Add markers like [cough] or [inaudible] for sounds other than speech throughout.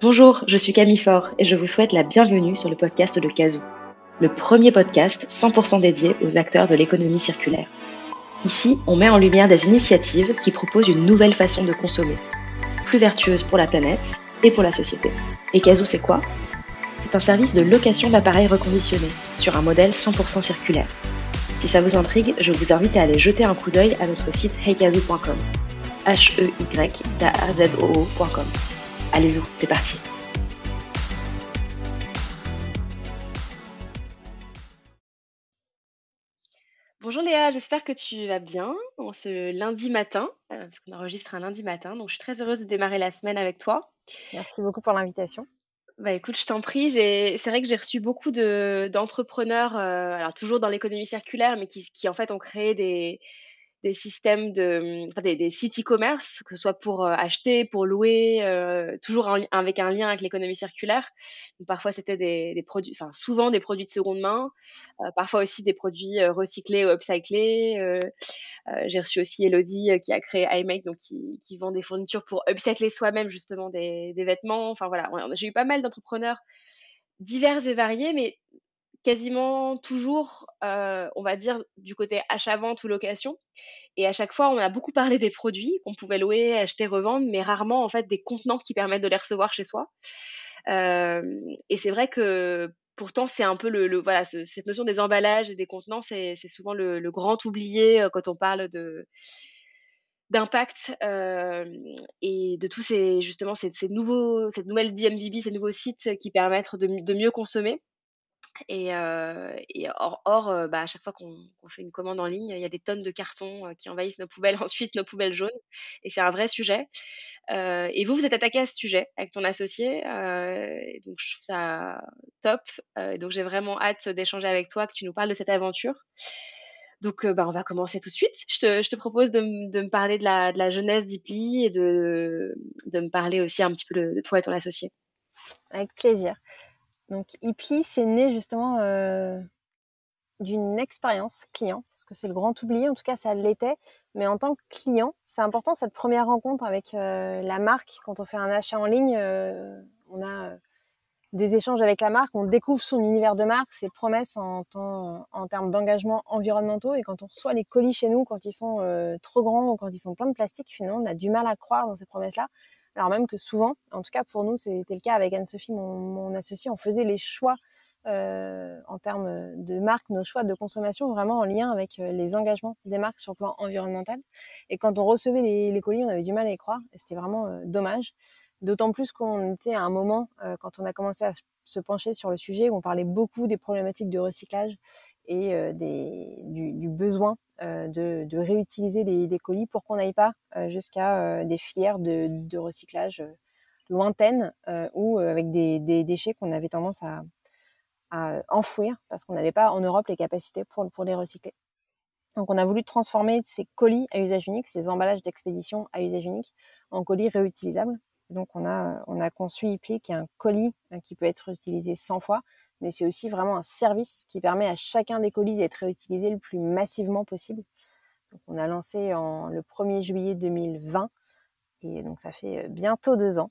Bonjour, je suis Camille Faure et je vous souhaite la bienvenue sur le podcast de Kazoo, le premier podcast 100% dédié aux acteurs de l'économie circulaire. Ici, on met en lumière des initiatives qui proposent une nouvelle façon de consommer, plus vertueuse pour la planète et pour la société. Et Kazoo, c'est quoi? C'est un service de location d'appareils reconditionnés sur un modèle 100% circulaire. Si ça vous intrigue, je vous invite à aller jeter un coup d'œil à notre site heykazoo.com. h Allez-y, c'est parti. Bonjour Léa, j'espère que tu vas bien en ce lundi matin, euh, parce qu'on enregistre un lundi matin, donc je suis très heureuse de démarrer la semaine avec toi. Merci beaucoup pour l'invitation. Bah écoute, je t'en prie, c'est vrai que j'ai reçu beaucoup d'entrepreneurs, euh, alors toujours dans l'économie circulaire, mais qui, qui en fait ont créé des, des systèmes de, enfin, des, des, sites e-commerce, que ce soit pour euh, acheter, pour louer, euh, toujours avec un lien avec l'économie circulaire. Parfois, c'était des, produits, enfin, souvent des produits de seconde main, euh, parfois aussi des produits recyclés ou upcyclés. J'ai reçu aussi Elodie qui a créé iMake, donc qui, qui, vend des fournitures pour upcycler soi-même justement des, des, vêtements. Enfin voilà, j'ai eu pas mal d'entrepreneurs divers et variés, mais quasiment toujours, euh, on va dire, du côté achat-vente ou location. Et à chaque fois, on a beaucoup parlé des produits qu'on pouvait louer, acheter, revendre, mais rarement, en fait, des contenants qui permettent de les recevoir chez soi. Euh, et c'est vrai que pourtant, c'est un peu le, voilà, cette notion des emballages et des contenants, c'est souvent le, grand oublié euh, quand on parle de d'impact et de tous ces justement ces, nouveaux cette nouvelle DMVB, ces nouveaux sites qui permettent de mieux consommer et, euh, or, euh, bah, à chaque fois qu'on fait une commande en ligne, il y a des tonnes de cartons euh, qui envahissent nos poubelles, [laughs] ensuite nos poubelles jaunes. Et c'est un vrai sujet. Euh, et vous, vous êtes attaqué à ce sujet avec ton associé. donc je trouve ça top. donc j'ai vraiment hâte d'échanger avec toi, que tu nous parles de cette aventure. Donc, bah, on va commencer tout de suite. Je te, propose de, me parler de la, jeunesse d'Ipli et de, de me parler aussi un petit peu de toi et ton associé. Avec plaisir. Donc Ipli, c'est né justement euh, d'une expérience client, parce que c'est le grand oublié, en tout cas ça l'était. Mais en tant que client, c'est important cette première rencontre avec euh, la marque. Quand on fait un achat en ligne, euh, on a des échanges avec la marque, on découvre son univers de marque, ses promesses en, en termes d'engagement environnementaux. Et quand on reçoit les colis chez nous, quand ils sont trop grands ou quand ils sont pleins de plastique, finalement, on a du mal à croire dans ces promesses-là. Alors même que souvent, en tout cas pour nous, c'était le cas avec Anne-Sophie, mon, mon associé, on faisait les choix euh, en termes de marque, nos choix de consommation vraiment en lien avec euh, les engagements des marques sur le plan environnemental. Et quand on recevait les, colis, on avait du mal à y croire et c'était vraiment euh, dommage. D'autant plus qu'on était à un moment, quand on a commencé à se pencher sur le sujet, où on parlait beaucoup des problématiques de recyclage et euh, du, besoin euh, de, réutiliser les, colis pour qu'on n'aille pas euh, jusqu'à des filières de, recyclage lointaines ou avec des, déchets qu'on avait tendance à, enfouir parce qu'on n'avait pas en Europe les capacités pour les recycler. Donc on a voulu transformer ces colis à usage unique, ces emballages d'expédition à usage unique, en colis réutilisables. Donc on a, on a conçu Ipli qui est un colis qui peut être utilisé 100 fois, mais c'est aussi vraiment un service qui permet à chacun des colis d'être réutilisé le plus massivement possible. On a lancé en, le 1er juillet 2020 et donc ça fait euh, bientôt deux ans.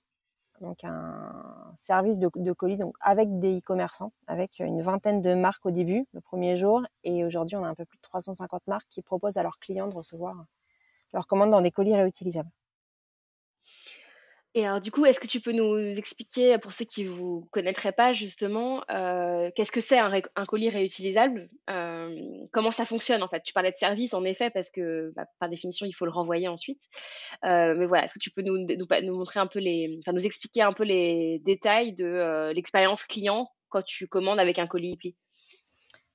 Donc un service de, de colis donc avec des e-commerçants, avec une vingtaine de marques au début, le premier jour, et aujourd'hui on a un peu plus de 350 marques qui proposent à leurs clients de recevoir leurs commandes dans des colis réutilisables. Et alors, du coup, est-ce que tu peux nous expliquer, pour ceux qui ne vous connaîtraient pas, justement, euh, qu'est-ce que c'est un, colis réutilisable euh, Comment ça fonctionne, en fait? Tu parlais de service, en effet, parce que, bah, par définition, il faut le renvoyer ensuite. Euh, mais voilà, est-ce que tu peux nous, montrer un peu les... Enfin, nous expliquer un peu les détails de l'expérience client quand tu commandes avec un colis Ipli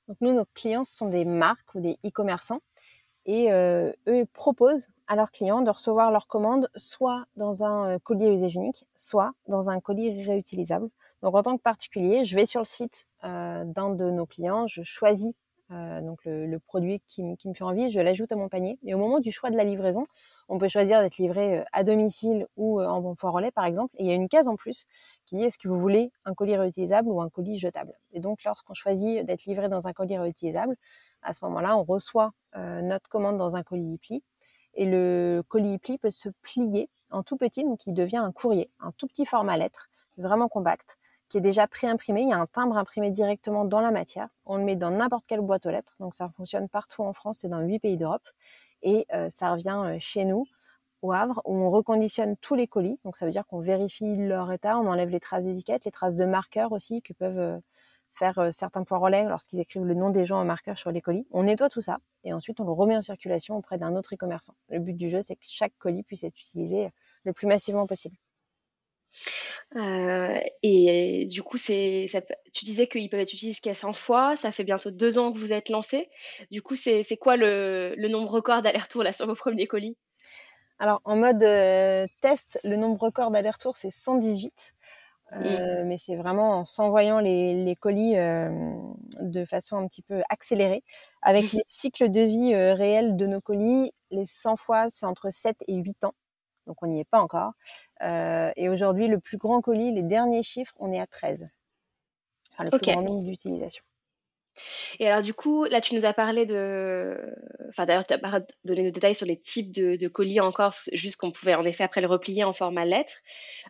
Donc, nous, nos clients, ce sont des marques ou des e-commerçants et euh, eux proposent à leurs clients de recevoir leurs commandes soit dans un euh, colis à usage unique, soit dans un colis réutilisable. Donc en tant que particulier, je vais sur le site euh, d'un de nos clients, je choisis donc le, produit qui, qui, me fait envie, je l'ajoute à mon panier. Et au moment du choix de la livraison, on peut choisir d'être livré euh, à domicile ou en bon relais par exemple. Et il y a une case en plus qui dit est-ce que vous voulez un colis réutilisable ou un colis jetable? Et donc lorsqu'on choisit d'être livré dans un colis réutilisable, à ce moment-là, on reçoit euh, notre commande dans un colis pli et le colis pli peut se plier en tout petit, donc il devient un courrier, un tout petit format lettre vraiment compact, qui est déjà pré-imprimé. Il y a un timbre imprimé directement dans la matière. On le met dans n'importe quelle boîte aux lettres. Donc ça fonctionne partout en France et dans huit pays d'Europe. Et euh, ça revient euh, chez nous, au Havre, où on reconditionne tous les colis. Donc ça veut dire qu'on vérifie leur état, on enlève les traces d'étiquettes, les traces de marqueurs aussi que peuvent euh, faire certains points relais lorsqu'ils écrivent le nom des gens en marqueur sur les colis. On nettoie tout ça et ensuite on le remet en circulation auprès d'un autre e-commerçant. Le but du jeu, c'est que chaque colis puisse être utilisé le plus massivement possible. Euh, et du coup, c'est, tu disais qu'ils peuvent être utilisés jusqu'à 100 fois. Ça fait bientôt deux ans que vous êtes lancé. Du coup, c'est, quoi le, nombre record d'aller-retour là sur vos premiers colis? Alors, en mode euh, test, le nombre record d'aller-retour, c'est 118. Euh, mais c'est vraiment en s'envoyant les, colis de façon un petit peu accélérée. Avec les cycles de vie réels de nos colis, les 100 fois, c'est entre 7 et 8 ans donc on n'y est pas encore. Euh, et aujourd'hui, le plus grand colis, les derniers chiffres, on est à 13. Enfin, le plus grand nombre d'utilisations. Et alors, du coup, là, tu nous as parlé de. Enfin, d'ailleurs, tu as donné nos détails sur les types de, colis encore, juste qu'on pouvait en effet après le replier en format lettre.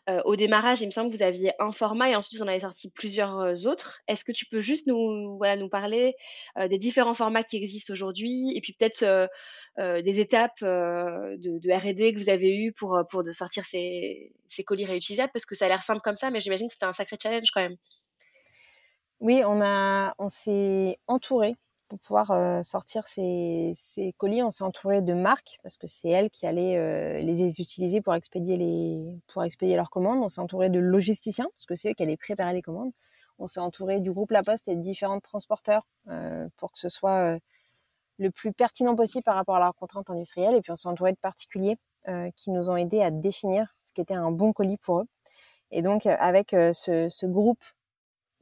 Euh, au démarrage, il me semble que vous aviez un format et ensuite vous en avez sorti plusieurs euh, autres. Est-ce que tu peux juste nous parler euh, des différents formats qui existent aujourd'hui et puis peut-être des étapes de, RD que vous avez eues pour, pour de sortir ces, ces colis réutilisables? Parce que ça a l'air simple comme ça, mais j'imagine que c'était un sacré challenge quand même. Oui, on a, on s'est entouré pour pouvoir euh, sortir ces, ces, colis. On s'est entouré de marques parce que c'est elles qui allaient euh, les utiliser pour expédier les, pour expédier leurs commandes. On s'est entouré de logisticiens parce que c'est eux qui allaient préparer les commandes. On s'est entouré du groupe La Poste et de différents transporteurs euh, pour que ce soit le plus pertinent possible par rapport à leurs contraintes industrielles. Et puis on s'est entouré de particuliers qui nous ont aidés à définir ce qui était un bon colis pour eux. Et donc avec ce, ce groupe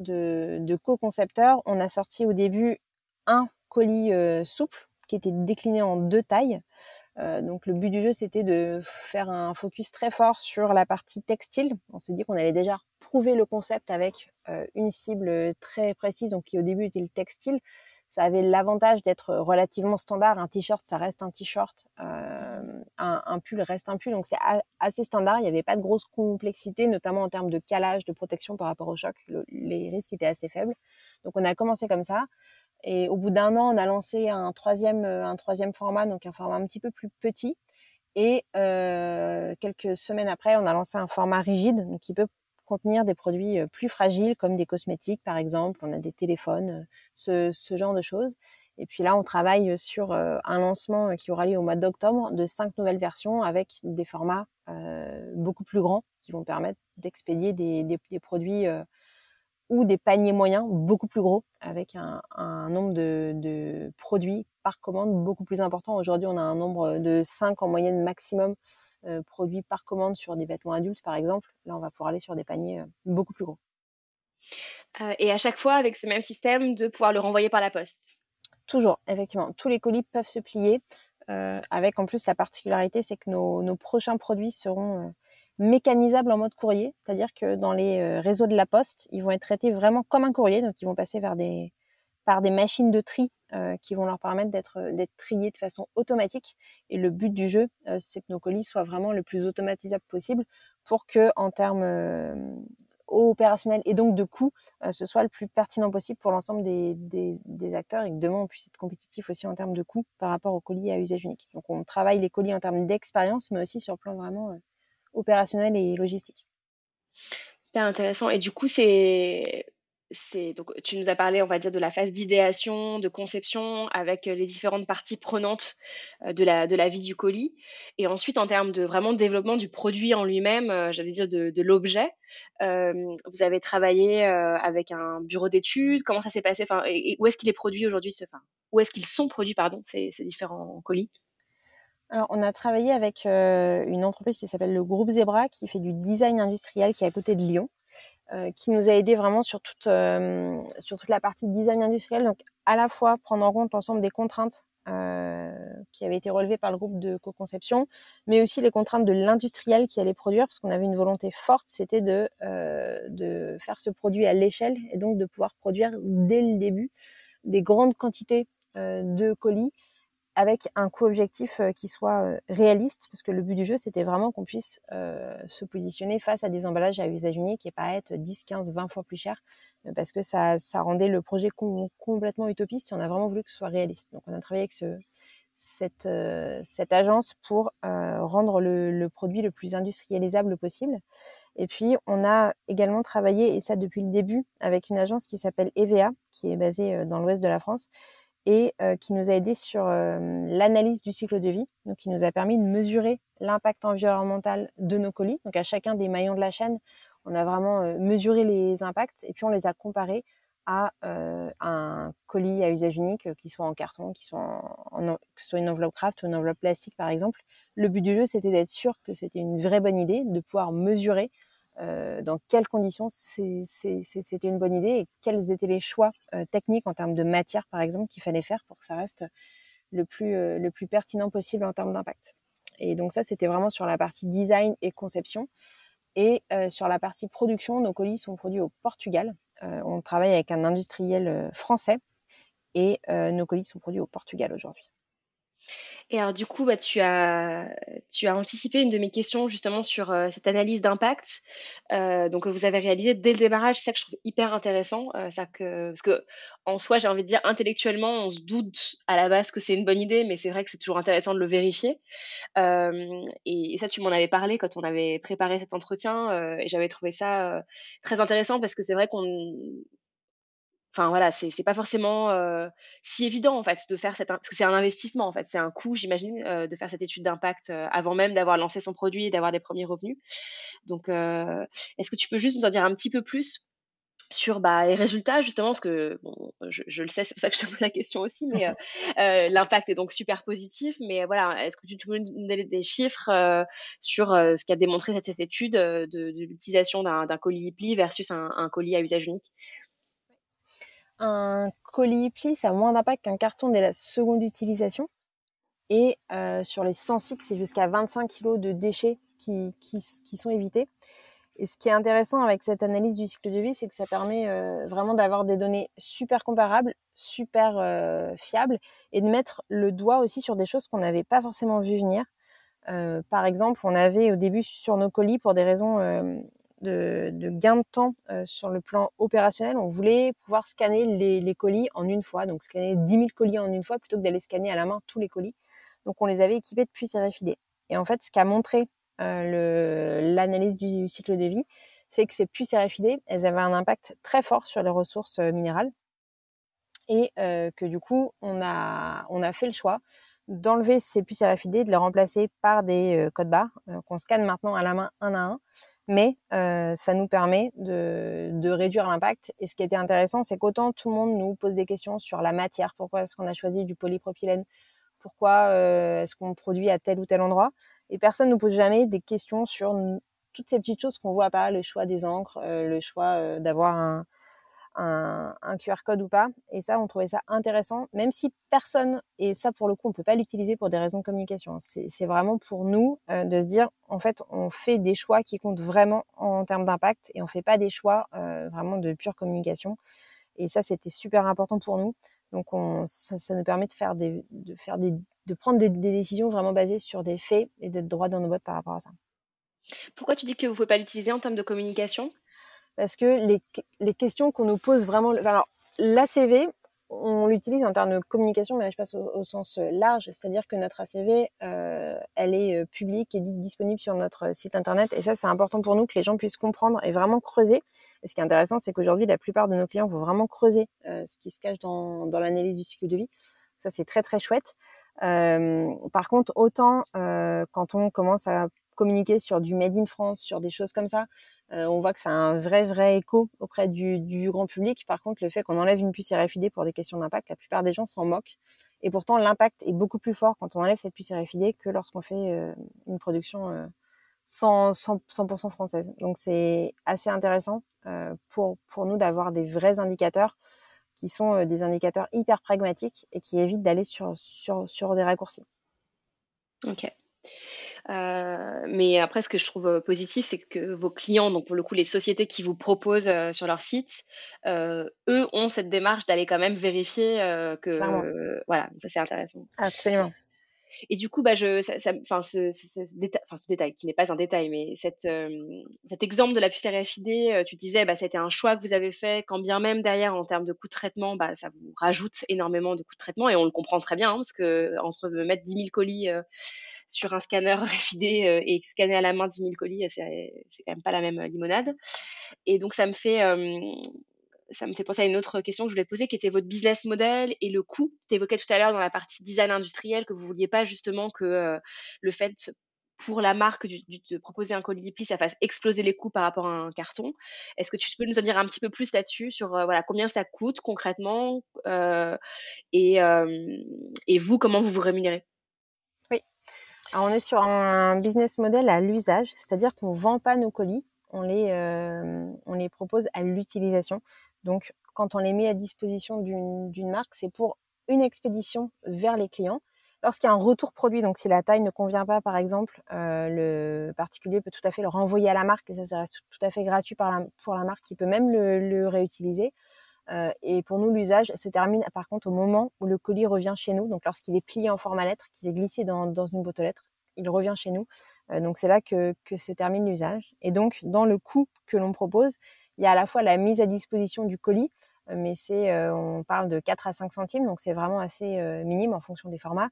de, co-concepteurs, on a sorti au début un colis euh, souple qui était décliné en deux tailles. Euh, donc le but du jeu, c'était de faire un focus très fort sur la partie textile. On s'est dit qu'on allait déjà prouver le concept avec euh, une cible très précise, donc qui au début était le textile, ça avait l'avantage d'être relativement standard. Un t-shirt, ça reste un t-shirt. Euh, un, pull reste un pull. Donc c'est assez standard. Il n'y avait pas de grosse complexité, notamment en termes de calage, de protection par rapport au choc. les risques étaient assez faibles. Donc on a commencé comme ça. Et au bout d'un an, on a lancé un troisième, un troisième format, donc un format un petit peu plus petit. Et euh, quelques semaines après, on a lancé un format rigide, donc qui peut contenir des produits euh, plus fragiles comme des cosmétiques par exemple, on a des téléphones, euh, ce, genre de choses. Et puis là, on travaille sur euh, un lancement qui aura lieu au mois d'octobre de cinq nouvelles versions avec des formats beaucoup plus grands qui vont permettre d'expédier des, produits ou des paniers moyens beaucoup plus gros avec un, nombre de, produits par commande beaucoup plus important. Aujourd'hui, on a un nombre de 5 en moyenne maximum produits par commande sur des vêtements adultes, par exemple. Là, on va pouvoir aller sur des paniers euh, beaucoup plus gros. Euh, et à chaque fois, avec ce même système, de pouvoir le renvoyer par la poste. Toujours, effectivement. Tous les colis peuvent se plier. avec en plus la particularité, c'est que nos, prochains produits seront mécanisables en mode courrier, c'est-à-dire que dans les réseaux de la poste, ils vont être traités vraiment comme un courrier, donc ils vont passer vers des, par des machines de tri euh, qui vont leur permettre d'être euh, d'être triés de façon automatique. Et le but du jeu, euh, c'est que nos colis soient vraiment le plus automatisable possible pour que, en termes opérationnels et donc de coûts, ce soit le plus pertinent possible pour l'ensemble des, des, acteurs et que demain on puisse être compétitif aussi en termes de coûts par rapport aux colis à usage unique. Donc on travaille les colis en termes d'expérience, mais aussi sur le plan vraiment opérationnel et logistique. Super intéressant. Et du coup, c'est donc tu nous as parlé, on va dire, de la phase d'idéation, de conception, avec euh, les différentes parties prenantes euh, de la, vie du colis. Et ensuite, en termes de vraiment développement du produit en lui-même, euh, j'allais dire de, l'objet, vous avez travaillé avec un bureau d'études. Comment ça s'est passé? Enfin, et, où est-ce qu'il est produit aujourd'hui enfin, Où est-ce qu'ils sont produits, pardon, ces, ces différents colis? Alors, on a travaillé avec une entreprise qui s'appelle le Groupe Zebra, qui fait du design industriel, qui est à côté de Lyon. Euh, qui nous a aidé vraiment sur toute, euh, sur toute la partie design industriel. Donc, à la fois prendre en compte l'ensemble des contraintes euh, qui avaient été relevées par le groupe de co-conception, mais aussi les contraintes de l'industriel qui allait produire, parce qu'on avait une volonté forte, c'était de, de faire ce produit à l'échelle et donc de pouvoir produire dès le début des grandes quantités de colis avec un coût objectif qui soit réaliste, parce que le but du jeu, c'était vraiment qu'on puisse se positionner face à des emballages à usage unique et pas être 10, 15, 20 fois plus cher, parce que ça, ça rendait le projet complètement utopiste et on a vraiment voulu que ce soit réaliste. Donc on a travaillé avec ce, cette, euh, agence pour euh, rendre le, le, produit le plus industrialisable possible. Et puis, on a également travaillé, et ça depuis le début, avec une agence qui s'appelle EVA, qui est basée euh, dans l'ouest de la France, et qui nous a aidé sur l'analyse du cycle de vie, donc qui nous a permis de mesurer l'impact environnemental de nos colis. Donc, à chacun des maillons de la chaîne, on a vraiment mesuré les impacts et puis on les a comparés à euh, un colis à usage unique, euh, qui soit en carton, qui soit, en, soit une enveloppe craft ou une enveloppe plastique par exemple. Le but du jeu, c'était d'être sûr que c'était une vraie bonne idée, de pouvoir mesurer euh, dans quelles conditions c'était une bonne idée et quels étaient les choix euh, techniques en termes de matière par exemple qu'il fallait faire pour que ça reste le plus, euh, le plus pertinent possible en termes d'impact. Et donc ça, c'était vraiment sur la partie design et conception. Et sur la partie production, nos colis sont produits au Portugal. On travaille avec un industriel français et nos colis sont produits au Portugal aujourd'hui. Et alors du coup, bah, tu as tu as anticipé une de mes questions justement sur cette analyse d'impact. donc vous avez réalisé dès le démarrage, c'est ça que je trouve hyper intéressant, ça que parce que en soi, j'ai envie de dire intellectuellement, on se doute à la base que c'est une bonne idée, mais c'est vrai que c'est toujours intéressant de le vérifier. Et, et, ça, tu m'en avais parlé quand on avait préparé cet entretien, et j'avais trouvé ça très intéressant parce que c'est vrai qu'on Enfin voilà, c'est pas forcément euh, si évident en fait de faire cette parce que c'est un investissement en fait, c'est un coût j'imagine euh, de faire cette étude d'impact euh, avant même d'avoir lancé son produit et d'avoir des premiers revenus. Donc est-ce que tu peux juste nous en dire un petit peu plus sur bah, les résultats justement parce que bon, je, le sais, c'est pour ça que je te pose la question aussi, mais l'impact est donc super positif. Mais voilà, est-ce que tu, peux nous donner des chiffres sur ce qu'a démontré cette, étude de, l'utilisation d'un colis pli versus un colis à usage unique? Un colis pli, ça a moins d'impact qu'un carton dès la seconde utilisation. Et euh, sur les 100 cycles, c'est jusqu'à 25 kg de déchets qui, qui, sont évités. Et ce qui est intéressant avec cette analyse du cycle de vie, c'est que ça permet euh, vraiment d'avoir des données super comparables, super euh, fiables, et de mettre le doigt aussi sur des choses qu'on n'avait pas forcément vu venir. par exemple, on avait au début sur nos colis, pour des raisons de, gain de temps euh, sur le plan opérationnel. On voulait pouvoir scanner les, colis en une fois, donc scanner 10 000 colis en une fois plutôt que d'aller scanner à la main tous les colis. Donc on les avait équipés de puces RFID. Et en fait, ce qu'a montré euh, l'analyse du cycle de vie, c'est que ces puces RFID, elles avaient un impact très fort sur les ressources euh, minérales et que du coup, on a, fait le choix d'enlever ces puces RFID, de les remplacer par des codes barres qu'on scanne maintenant à la main un à un mais euh, ça nous permet de, réduire l'impact. Et ce qui était intéressant, c'est qu'autant tout le monde nous pose des questions sur la matière, pourquoi est-ce qu'on a choisi du polypropylène, pourquoi euh, est-ce qu'on produit à tel ou tel endroit, et personne ne nous pose jamais des questions sur toutes ces petites choses qu'on voit pas, le choix des encres, euh, le choix d'avoir un, un, QR code ou pas. Et ça, on trouvait ça intéressant, même si personne, et ça pour le coup, on peut pas l'utiliser pour des raisons de communication. C'est vraiment pour nous euh, de se dire, en fait, on fait des choix qui comptent vraiment en, termes d'impact et on fait pas des choix euh, vraiment de pure communication. Et ça, c'était super important pour nous. Donc, on, ça, nous permet de faire de faire de prendre des, des décisions vraiment basées sur des faits et d'être droit dans nos bottes par rapport à ça. Pourquoi tu dis que vous ne pouvez pas l'utiliser en termes de communication? Parce que les, les questions qu'on nous pose vraiment, alors l'ACV, on l'utilise en termes de communication, mais je passe au, sens large, c'est-à-dire que notre ACV, euh, elle est euh, publique et disponible sur notre site internet, et ça, c'est important pour nous que les gens puissent comprendre et vraiment creuser. Et ce qui est intéressant, c'est qu'aujourd'hui, la plupart de nos clients vont vraiment creuser euh, ce qui se cache dans, dans l'analyse du cycle de vie. Ça, c'est très très chouette. Euh, par contre, autant euh, quand on commence à communiquer sur du made in France, sur des choses comme ça, euh, on voit que ça a un vrai vrai écho auprès du, grand public. Par contre, le fait qu'on enlève une puce RFID pour des questions d'impact, la plupart des gens s'en moquent. Et pourtant, l'impact est beaucoup plus fort quand on enlève cette puce RFID que lorsqu'on fait euh, une production euh, 100%, 100 française. Donc c'est assez intéressant euh, pour, pour nous d'avoir des vrais indicateurs qui sont des indicateurs hyper pragmatiques et qui évitent d'aller sur, sur, sur des raccourcis. Ok. Mais après, ce que je trouve positif, c'est que vos clients, donc pour le coup, les sociétés qui vous proposent sur leur site, eux ont cette démarche d'aller quand même vérifier que. voilà, ça c'est intéressant. Absolument. Et du coup, bah, je, ça, ce, ce, détail, enfin, ce détail qui n'est pas un détail, mais cette, euh, cet exemple de la puce RFID, euh, tu disais, bah, c'était un choix que vous avez fait, quand bien même derrière, en termes de coûts de traitement, bah, ça vous rajoute énormément de coûts de traitement, et on le comprend très bien, hein, parce que entre mettre 10 000 colis euh, sur un scanner [laughs] RFID et scanner à la main 10 000 colis, c'est, c'est quand même pas la même limonade. Et donc, ça me fait, ça me fait penser à une autre question que je voulais poser, qui était votre business model et le coût. Tu évoquais tout à l'heure dans la partie design industriel que vous vouliez pas justement que euh, le fait pour la marque de proposer un colis pli, ça fasse exploser les coûts par rapport à un carton. Est-ce que tu peux nous en dire un petit peu plus là-dessus sur euh, voilà combien ça coûte concrètement euh, et, et vous comment vous vous rémunérez? On est sur un business model à l'usage, c'est-à-dire qu'on vend pas nos colis, on les on les propose à l'utilisation. Donc, quand on les met à disposition d'une marque, c'est pour une expédition vers les clients. Lorsqu'il y a un retour produit, donc si la taille ne convient pas, par exemple, euh, le particulier peut tout à fait le renvoyer à la marque et ça, ça reste tout, à fait gratuit pour la marque qui peut même le, réutiliser. Euh, et pour nous, l'usage se termine par contre au moment où le colis revient chez nous. Donc lorsqu'il est plié en format lettre, qu'il est glissé dans, une boîte aux lettres, il revient chez nous. Euh, donc c'est là que, se termine l'usage. Et donc dans le coût que l'on propose, il y a à la fois la mise à disposition du colis, euh, mais c'est, on parle de 4 à 5 centimes, donc c'est vraiment assez minime en fonction des formats.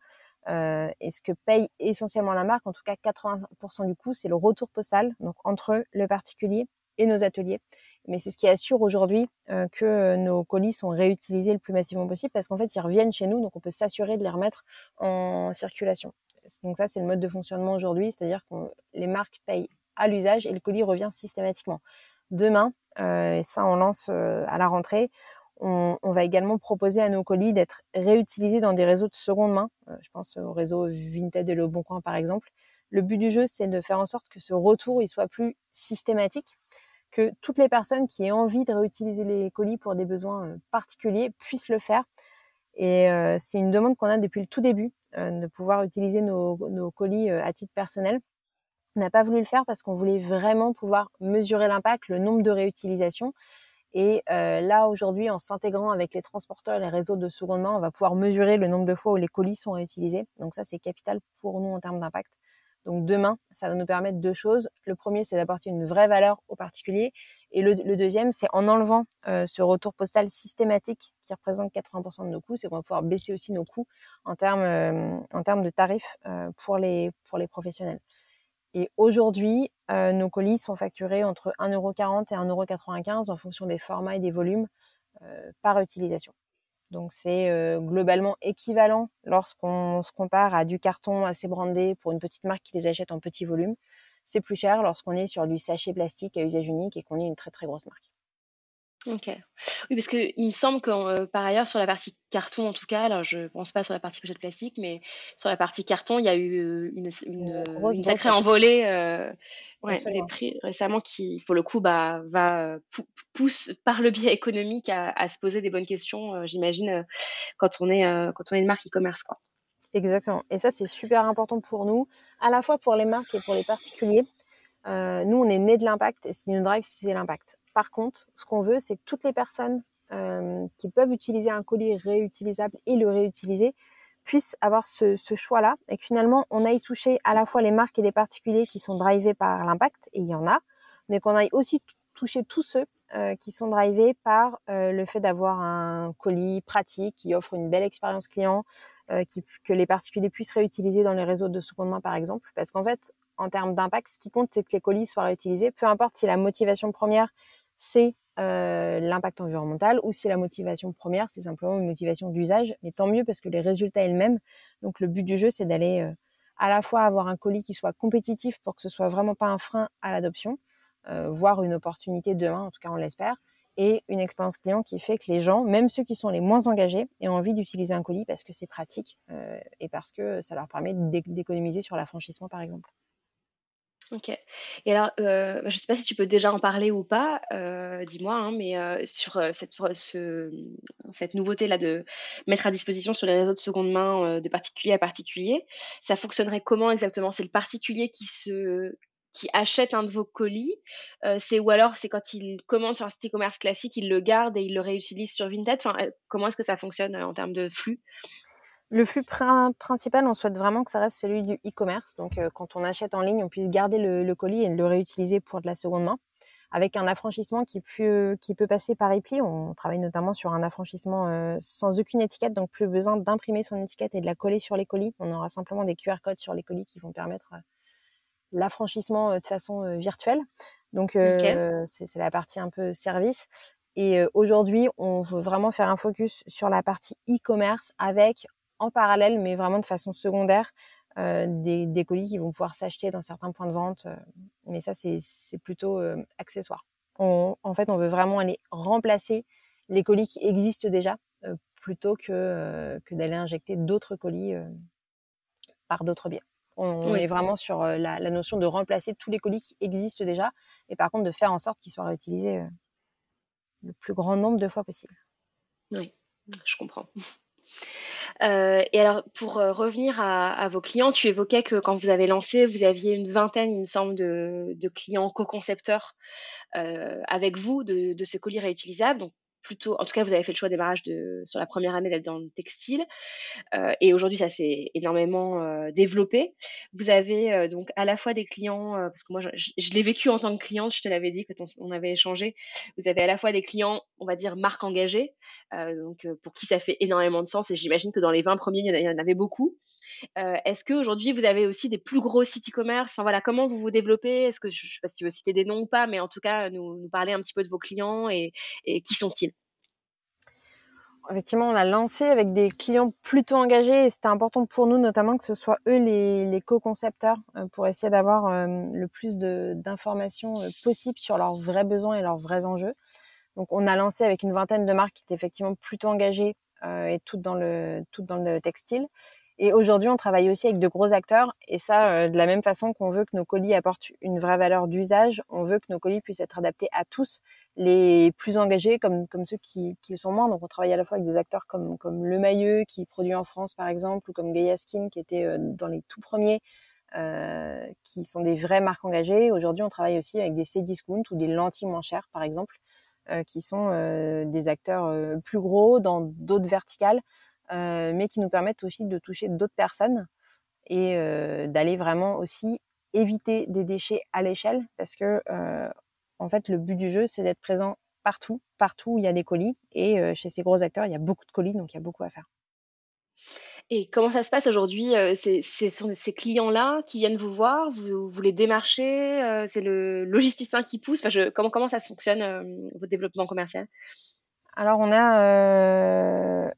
et ce que paye essentiellement la marque, en tout cas 80% du coût, c'est le retour postal, donc entre le particulier et nos ateliers. Mais c'est ce qui assure aujourd'hui que nos colis sont réutilisés le plus massivement possible parce qu'en fait, ils reviennent chez nous, donc on peut s'assurer de les remettre en circulation. Donc ça, c'est le mode de fonctionnement aujourd'hui, c'est-à-dire que les marques payent à l'usage et le colis revient systématiquement. Demain, euh, et ça on lance euh, à la rentrée, on, va également proposer à nos colis d'être réutilisés dans des réseaux de seconde main. Euh, je pense au réseau Vinted et Le Bon Coin par exemple. Le but du jeu, c'est de faire en sorte que ce retour il soit plus systématique, que toutes les personnes qui aient envie de réutiliser les colis pour des besoins particuliers puissent le faire. Et c'est une demande qu'on a depuis le tout début, de pouvoir utiliser nos colis à titre personnel. On n'a pas voulu le faire parce qu'on voulait vraiment pouvoir mesurer l'impact, le nombre de réutilisations. Et euh, là, aujourd'hui, en s'intégrant avec les transporteurs et les réseaux de seconde main, on va pouvoir mesurer le nombre de fois où les colis sont réutilisés. Donc ça, c'est capital pour nous en termes d'impact. Donc demain, ça va nous permettre deux choses. Le premier, c'est d'apporter une vraie valeur aux particuliers. Et le, deuxième, c'est en enlevant euh, ce retour postal systématique qui représente 80% de nos coûts, c'est qu'on va pouvoir baisser aussi nos coûts en termes, euh, en termes de tarifs pour, les, pour les professionnels. Et aujourd'hui, euh, nos colis sont facturés entre 1,40€ et 1,95€ en fonction des formats et des volumes euh, par utilisation. Donc c'est globalement équivalent lorsqu'on se compare à du carton assez brandé pour une petite marque qui les achète en petit volume. C'est plus cher lorsqu'on est sur du sachet plastique à usage unique et qu'on est une très très grosse marque. OK. Oui, parce qu'il me semble que, euh, par ailleurs, sur la partie carton, en tout cas, alors je pense pas sur la partie pochette plastique, mais sur la partie carton, il y a eu euh, une, une, sacrée envolée euh, des prix récemment qui, pour le coup, bah, va pousse par le biais économique à, se poser des bonnes questions, j'imagine, quand on est quand on est une marque e-commerce, quoi. Exactement. Et ça, c'est super important pour nous, à la fois pour les marques et pour les particuliers. nous, on est né de l'impact et ce qui nous drive, c'est l'impact. Par contre, ce qu'on veut, c'est que toutes les personnes euh, qui peuvent utiliser un colis réutilisable et le réutiliser puissent avoir ce, choix-là et que finalement, on aille toucher à la fois les marques et les particuliers qui sont drivés par l'impact, et il y en a, mais qu'on aille aussi toucher tous ceux euh, qui sont drivés par euh, le fait d'avoir un colis pratique qui offre une belle expérience client, que les particuliers puissent réutiliser dans les réseaux de seconde main par exemple. Parce qu'en fait, en termes d'impact, ce qui compte, c'est que les colis soient réutilisés, peu importe si la motivation première c'est euh, l'impact environnemental ou si la motivation première, c'est simplement une motivation d'usage. Mais tant mieux parce que les résultats sont les mêmes. Donc le but du jeu, c'est d'aller euh, à la fois avoir un colis qui soit compétitif pour que ce soit vraiment pas un frein à l'adoption, euh, voire une opportunité demain, en tout cas on l'espère, et une expérience client qui fait que les gens, même ceux qui sont les moins engagés, aient envie d'utiliser un colis parce que c'est pratique et parce que ça leur permet d'économiser sur l'affranchissement par exemple. OK. Et alors, heu, je sais pas si tu peux déjà en parler ou pas, heu, dis-moi, hein, mais heu, sur, cette ce cette nouveauté-là de mettre à disposition sur les réseaux de seconde main, de particulier à particulier, ça fonctionnerait comment exactement? C'est le particulier qui se qui achète un de vos colis, c'est ou alors c'est quand il commande sur un site e-commerce classique, il le garde et il le réutilise sur Vinted? Enfin, comment est-ce que ça fonctionne, en termes de flux? Le flux principal, on souhaite vraiment que ça reste celui du e-commerce. Donc, euh, quand on achète en ligne, on puisse garder le, colis et le réutiliser pour de la seconde main. Avec un affranchissement qui peut, qui peut passer par e On travaille notamment sur un affranchissement euh, sans aucune étiquette, donc plus besoin d'imprimer son étiquette et de la coller sur les colis. On aura simplement des QR codes sur les colis qui vont permettre euh, l'affranchissement de façon virtuelle. Donc, c'est la partie un peu service. Et aujourd'hui, on veut vraiment faire un focus sur la partie e-commerce avec en parallèle, mais vraiment de façon secondaire, euh, des, colis qui vont pouvoir s'acheter dans certains points de vente. Euh, mais ça, c'est plutôt euh, accessoire. en fait, on veut vraiment aller remplacer les colis qui existent déjà plutôt que, que d'aller injecter d'autres colis par d'autres biais. On, est vraiment sur la, la, notion de remplacer tous les colis qui existent déjà et par contre de faire en sorte qu'ils soient réutilisés le plus grand nombre de fois possible. Oui, je comprends. Euh, et alors, pour euh, revenir à, vos clients, tu évoquais que quand vous avez lancé, vous aviez une vingtaine, il me semble, de, clients co-concepteurs euh, avec vous de, de, ces colis réutilisables. Donc, plutôt, en tout cas, vous avez fait le choix démarrage de, sur la première année d'être dans le textile. Euh, et aujourd'hui, ça s'est énormément euh, développé. Vous avez euh, donc à la fois des clients, parce que moi, je, l'ai vécu en tant que cliente, je te l'avais dit quand on, avait échangé. Vous avez à la fois des clients, on va dire, marques engagées, donc pour qui ça fait énormément de sens. Et j'imagine que dans les 20 premiers, il y en avait beaucoup. Euh, est-ce qu'aujourd'hui, vous avez aussi des plus gros sites e-commerce? Enfin, voilà, Comment vous vous développez? Est-ce que, je ne sais pas si tu veux citer des noms ou pas, mais en tout cas, nous, nous parler un petit peu de vos clients et, qui sont-ils? Effectivement, on a lancé avec des clients plutôt engagés et c'était important pour nous notamment que ce soit eux les, co-concepteurs euh, pour essayer d'avoir euh, le plus d'informations possibles sur leurs vrais besoins et leurs vrais enjeux. Donc on a lancé avec une vingtaine de marques qui étaient effectivement plutôt engagées et toutes dans le textile. Et aujourd'hui, on travaille aussi avec de gros acteurs. Et ça, euh, de la même façon qu'on veut que nos colis apportent une vraie valeur d'usage, on veut que nos colis puissent être adaptés à tous, les plus engagés comme, comme ceux qui, sont moins. Donc, on travaille à la fois avec des acteurs comme, comme Le Mailleux, qui produit en France, par exemple, ou comme Gaia Skin, qui était euh, dans les tout premiers, euh, qui sont des vraies marques engagées. Aujourd'hui, on travaille aussi avec des C-Discount ou des lentilles moins chères, par exemple, qui sont des acteurs plus gros dans d'autres verticales. Euh, mais qui nous permettent aussi de toucher d'autres personnes et euh, d'aller vraiment aussi éviter des déchets à l'échelle parce que euh, en fait le but du jeu c'est d'être présent partout, partout où il y a des colis et chez ces gros acteurs il y a beaucoup de colis donc il y a beaucoup à faire. Et comment ça se passe aujourd'hui Ce sont ces clients-là qui viennent vous voir, vous, vous les démarchez, c'est le logisticien qui pousse. Enfin, je, comment, comment ça se fonctionne, votre développement commercial? Alors, on a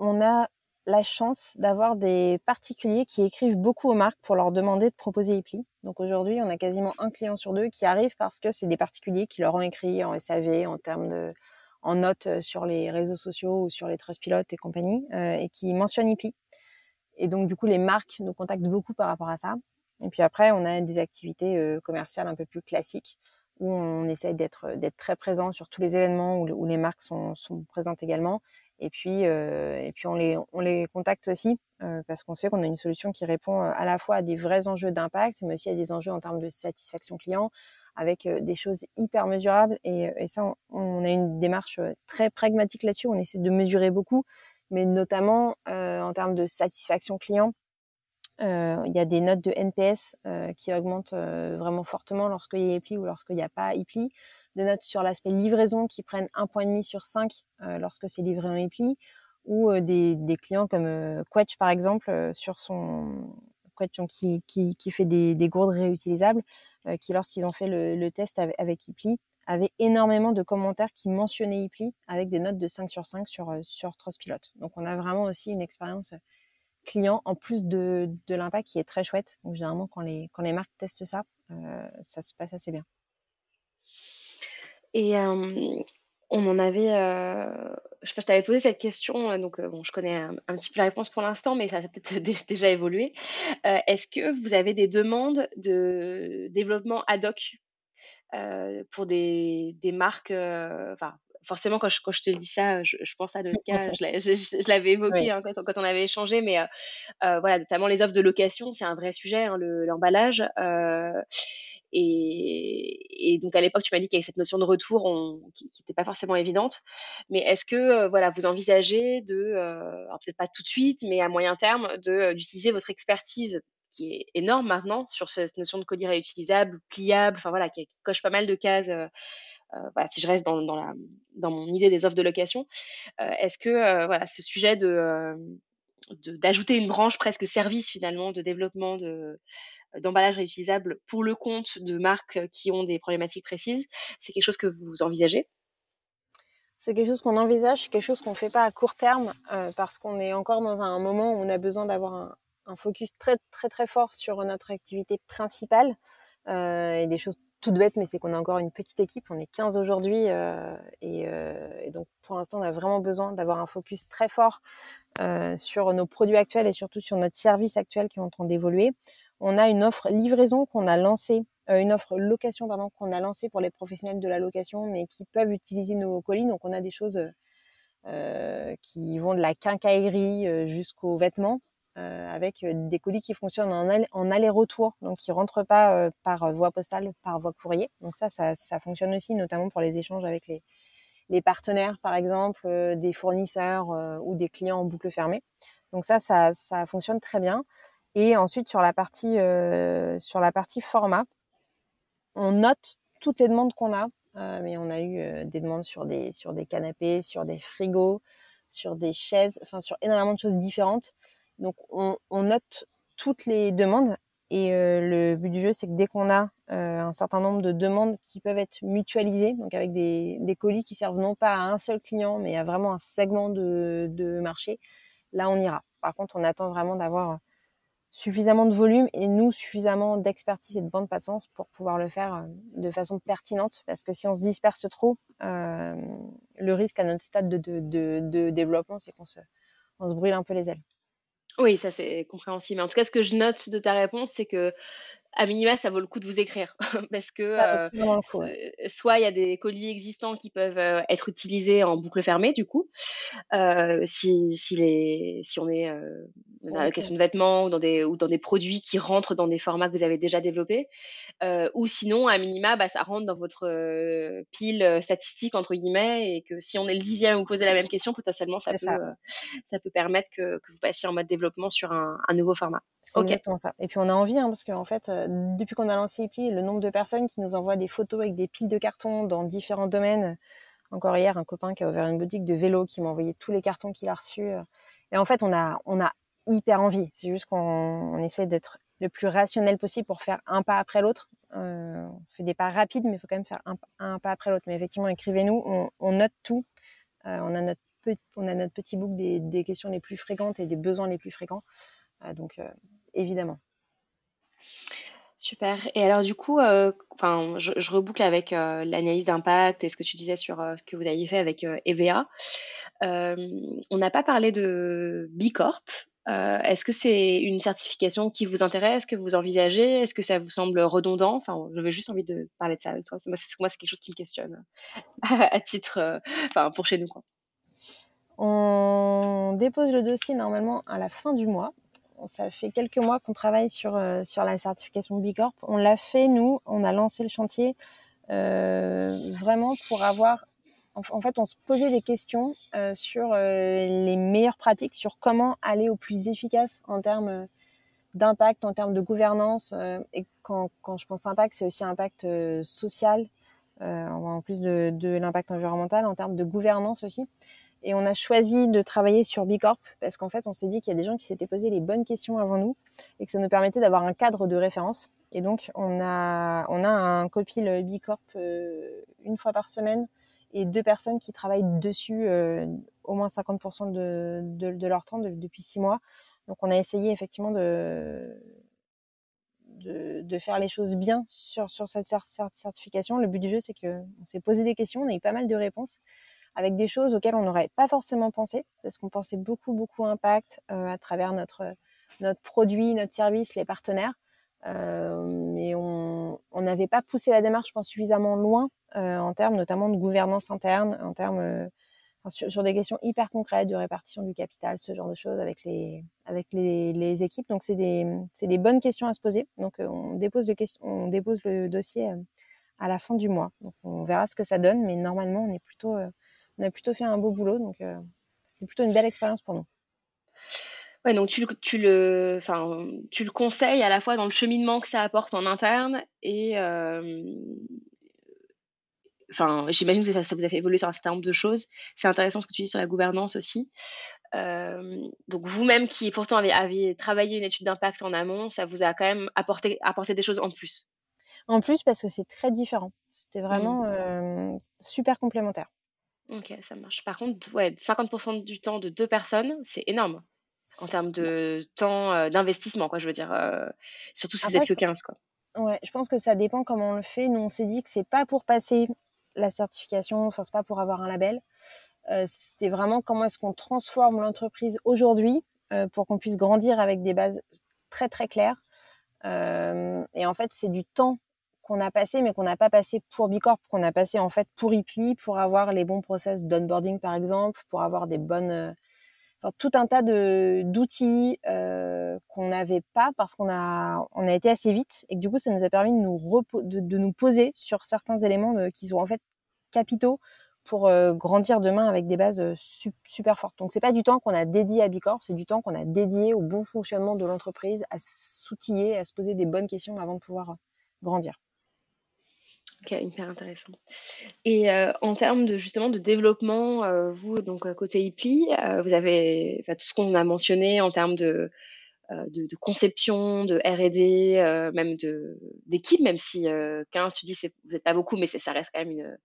on a la chance d'avoir des particuliers qui écrivent beaucoup aux marques pour leur demander de proposer Ipli. Donc aujourd'hui, on a quasiment un client sur deux qui arrive parce que c'est des particuliers qui leur ont écrit en SAV, en termes de, en notes euh, sur les réseaux sociaux ou sur les Trustpilot et compagnie, euh, et qui mentionnent Ipli. Et donc du coup, les marques nous contactent beaucoup par rapport à ça. Et puis après, on a des activités euh, commerciales un peu plus classiques où on essaye d'être d'être très présent sur tous les événements où, les marques sont, sont présentes également et puis, euh, et puis on les, on les contacte aussi euh, parce qu'on sait qu'on a une solution qui répond euh, à la fois à des vrais enjeux d'impact, mais aussi à des enjeux en termes de satisfaction client, avec des choses hyper mesurables. Et, et ça, on, a une démarche très pragmatique là-dessus. On essaie de mesurer beaucoup, mais notamment en termes de satisfaction client. Euh, il y a des notes de NPS euh, qui augmentent euh, vraiment fortement lorsqu'il y a EPLI ou lorsqu'il n'y a pas EPLI. Des notes sur l'aspect livraison qui prennent un point et demi sur 5 lorsque c'est livré en EPLI. Ou des, clients comme Quetch par exemple sur son Quetch qui, qui, fait des, des gourdes réutilisables, qui lorsqu'ils ont fait le, test avec, avec EPLI avait énormément de commentaires qui mentionnaient EPLI avec des notes de 5 sur 5 sur, sur Trustpilot. Donc on a vraiment aussi une expérience client en plus de, de l'impact qui est très chouette. Donc généralement quand les, quand les marques testent ça, euh, ça se passe assez bien. Et euh, on en avait, euh, je, je t'avais posé cette question, euh, donc bon, je connais un, petit peu la réponse pour l'instant, mais ça a peut-être [laughs] déjà évolué. Est-ce que vous avez des demandes de développement ad hoc pour des, des marques, forcément, quand je, quand je te dis ça, je, pense à d'autres cas. [laughs] Je l'avais évoqué hein, quand, on avait échangé, mais voilà, notamment les offres de location, c'est un vrai sujet, hein, l'emballage. Et, donc à l'époque, tu m'as dit qu'il y avait cette notion de retour qui n'était pas forcément évidente. Mais est-ce que euh, voilà, vous envisagez de, euh, peut-être pas tout de suite, mais à moyen terme, euh, d'utiliser votre expertise qui est énorme maintenant sur cette notion de colis réutilisable, pliable, enfin voilà, qui, coche pas mal de cases. Voilà, si je reste dans, mon idée des offres de location, est-ce que voilà, ce sujet d'ajouter une branche presque service finalement de développement de d'emballage réutilisable pour le compte de marques qui ont des problématiques précises. C'est quelque chose que vous envisagez? C'est quelque chose qu'on envisage, quelque chose qu'on ne fait pas à court terme euh, parce qu'on est encore dans un moment où on a besoin d'avoir un, focus très très très fort sur notre activité principale euh, et des choses toutes bêtes, mais c'est qu'on a encore une petite équipe, on est 15 aujourd'hui euh, et, et, donc pour l'instant on a vraiment besoin d'avoir un focus très fort sur nos produits actuels et surtout sur notre service actuel qui est en train d'évoluer on a une offre livraison qu'on a lancée, euh, une offre location pardon qu'on a lancée pour les professionnels de la location, mais qui peuvent utiliser nos colis. Donc on a des choses euh, qui vont de la quincaillerie euh, jusqu'aux vêtements, avec des colis qui fonctionnent en, aller-retour, donc qui rentrent pas par voie postale, par voie courrier. Donc ça, ça, fonctionne aussi, notamment pour les échanges avec les, partenaires, par exemple, des fournisseurs ou des clients en boucle fermée. Donc ça, ça, fonctionne très bien. Et ensuite, sur la partie, euh, sur la partie format, on note toutes les demandes qu'on a. Euh, mais on a eu euh, des demandes sur des, sur des canapés, sur des frigos, sur des chaises, enfin sur énormément de choses différentes. Donc on, note toutes les demandes. Et le but du jeu, c'est que dès qu'on a un certain nombre de demandes qui peuvent être mutualisées, donc avec des, colis qui servent non pas à un seul client, mais à vraiment un segment de, marché, là on ira. Par contre, on attend vraiment d'avoir suffisamment de volume et nous suffisamment d'expertise et de bande passance pour pouvoir le faire euh, de façon pertinente parce que si on se disperse trop euh, le risque à notre stade de, développement c'est qu'on se, on se brûle un peu les ailes oui ça c'est compréhensible. En tout cas ce que je note de ta réponse c'est que à minima, ça vaut le coup de vous écrire [laughs] parce que euh, soit il y a des colis existants qui peuvent euh, être utilisés en boucle fermée du coup, euh, si, si, les, si on est dans la question de vêtements ou dans des ou dans des produits qui rentrent dans des formats que vous avez déjà développés, ou sinon à minima, bah, ça rentre dans votre pile statistique entre guillemets et que si on est le dixième vous posez la même question, potentiellement ça peut ça. ça. peut permettre que, que, vous passiez en mode développement sur un, un nouveau format. Exactement ça. Et puis on a envie hein, parce qu'en fait depuis qu'on a lancé Epli, le nombre de personnes qui nous envoient des photos avec des piles de cartons dans différents domaines. Encore hier, un copain qui a ouvert une boutique de vélo qui m'a envoyé tous les cartons qu'il a reçus. Et en fait, on a, on a hyper envie. C'est juste qu'on essaie d'être le plus rationnel possible pour faire un pas après l'autre. Euh, on fait des pas rapides, mais il faut quand même faire un, pas après l'autre. Mais effectivement, écrivez-nous, on, note tout. Euh, on, a notre on a notre petit book des, questions les plus fréquentes et des besoins les plus fréquents. Euh, donc, évidemment. Super. Et alors du coup, euh, je, reboucle avec euh, l'analyse d'impact et ce que tu disais sur euh, ce que vous aviez fait avec EVA. on n'a pas parlé de B Corp. Est-ce que c'est une certification qui vous intéresse, que vous envisagez? Est-ce que ça vous semble redondant? Enfin, j'avais juste envie de parler de ça avec toi. Moi, c'est quelque chose qui me questionne [laughs] à titre, enfin, pour chez nous. On dépose le dossier normalement à la fin du mois ça fait quelques mois qu'on travaille sur, euh, sur la certification B Corp. On l'a fait, nous, on a lancé le chantier euh, vraiment pour avoir... En, fait, on se posait des questions euh, sur les meilleures pratiques, sur comment aller au plus efficace en termes d'impact, en termes de gouvernance. et quand, quand je pense impact, c'est aussi impact social, en plus de l'impact environnemental, en termes de gouvernance aussi. Et on a choisi de travailler sur Bicorp parce qu'en fait, on s'est dit qu'il y a des gens qui s'étaient posé les bonnes questions avant nous et que ça nous permettait d'avoir un cadre de référence. Et donc, on a, on a un copil Bicorp euh, une fois par semaine et deux personnes qui travaillent dessus euh, au moins 50% de, de, leur temps depuis six mois. Donc, on a essayé effectivement de de, faire les choses bien sur, sur cette certification. Le but du jeu, c'est qu'on s'est posé des questions, on a eu pas mal de réponses avec des choses auxquelles on n'aurait pas forcément pensé, parce qu'on pensait beaucoup, beaucoup impact euh, à travers notre, notre produit, notre service, les partenaires. Euh, mais on n'avait pas poussé la démarche, je pense, suffisamment loin euh, en termes notamment de gouvernance interne, en termes sur, des questions hyper concrètes de répartition du capital, ce genre de choses avec les avec les, les équipes. Donc c'est des des bonnes questions à se poser. Donc on dépose le question, on dépose le dossier à la fin du mois. Donc on verra ce que ça donne, mais normalement on est plutôt on a plutôt fait un beau boulot. Donc c'était plutôt une belle expérience pour nous. Ouais, donc tu, tu, le, enfin, tu le conseilles à la fois dans le cheminement que ça apporte en interne et, euh, enfin, j'imagine que ça, ça, vous a fait évoluer sur un certain nombre de choses. C'est intéressant ce que tu dis sur la gouvernance aussi. Euh, donc vous-même qui pourtant avez, travaillé une étude d'impact en amont, ça vous a quand même apporté, apporté des choses en plus. En plus parce que c'est très différent. C'était vraiment mmh. euh, super complémentaire. Ok, ça marche. Par contre, ouais, 50% du temps de deux personnes, c'est énorme en termes de temps euh, d'investissement, quoi, je veux dire. Euh, surtout si vous êtes que 15, quoi. Ouais, je pense que ça dépend comment on le fait. Nous, on s'est dit que c'est pas pour passer la certification, enfin, c'est pas pour avoir un label. Euh, c'était vraiment comment est-ce qu'on transforme l'entreprise aujourd'hui pour qu'on puisse grandir avec des bases très très claires. et en fait, c'est du temps qu'on a passé, mais qu'on n'a pas passé pour Bicorp, qu'on a passé en fait pour IPLI, pour avoir les bons process d'onboarding par exemple, pour avoir des bonnes tout un tas de d'outils euh, qu'on n'avait pas parce qu'on a on a été assez vite et que du coup ça nous a permis de nous de, nous poser sur certains éléments qui sont en fait capitaux pour euh, grandir demain avec des bases euh, super fortes. Donc c'est pas du temps qu'on a dédié à Bicorp, c'est du temps qu'on a dédié au bon fonctionnement de l'entreprise, à s'outiller, à se poser des bonnes questions avant de pouvoir grandir. Ok, hyper intéressant. Et euh, en termes de justement de développement, euh, vous donc euh, côté IPLI, vous avez tout ce qu'on a mentionné en termes de, conception, de R&D, même de d'équipe, même si 15, tu dis vous n'êtes pas beaucoup, mais ça reste quand même une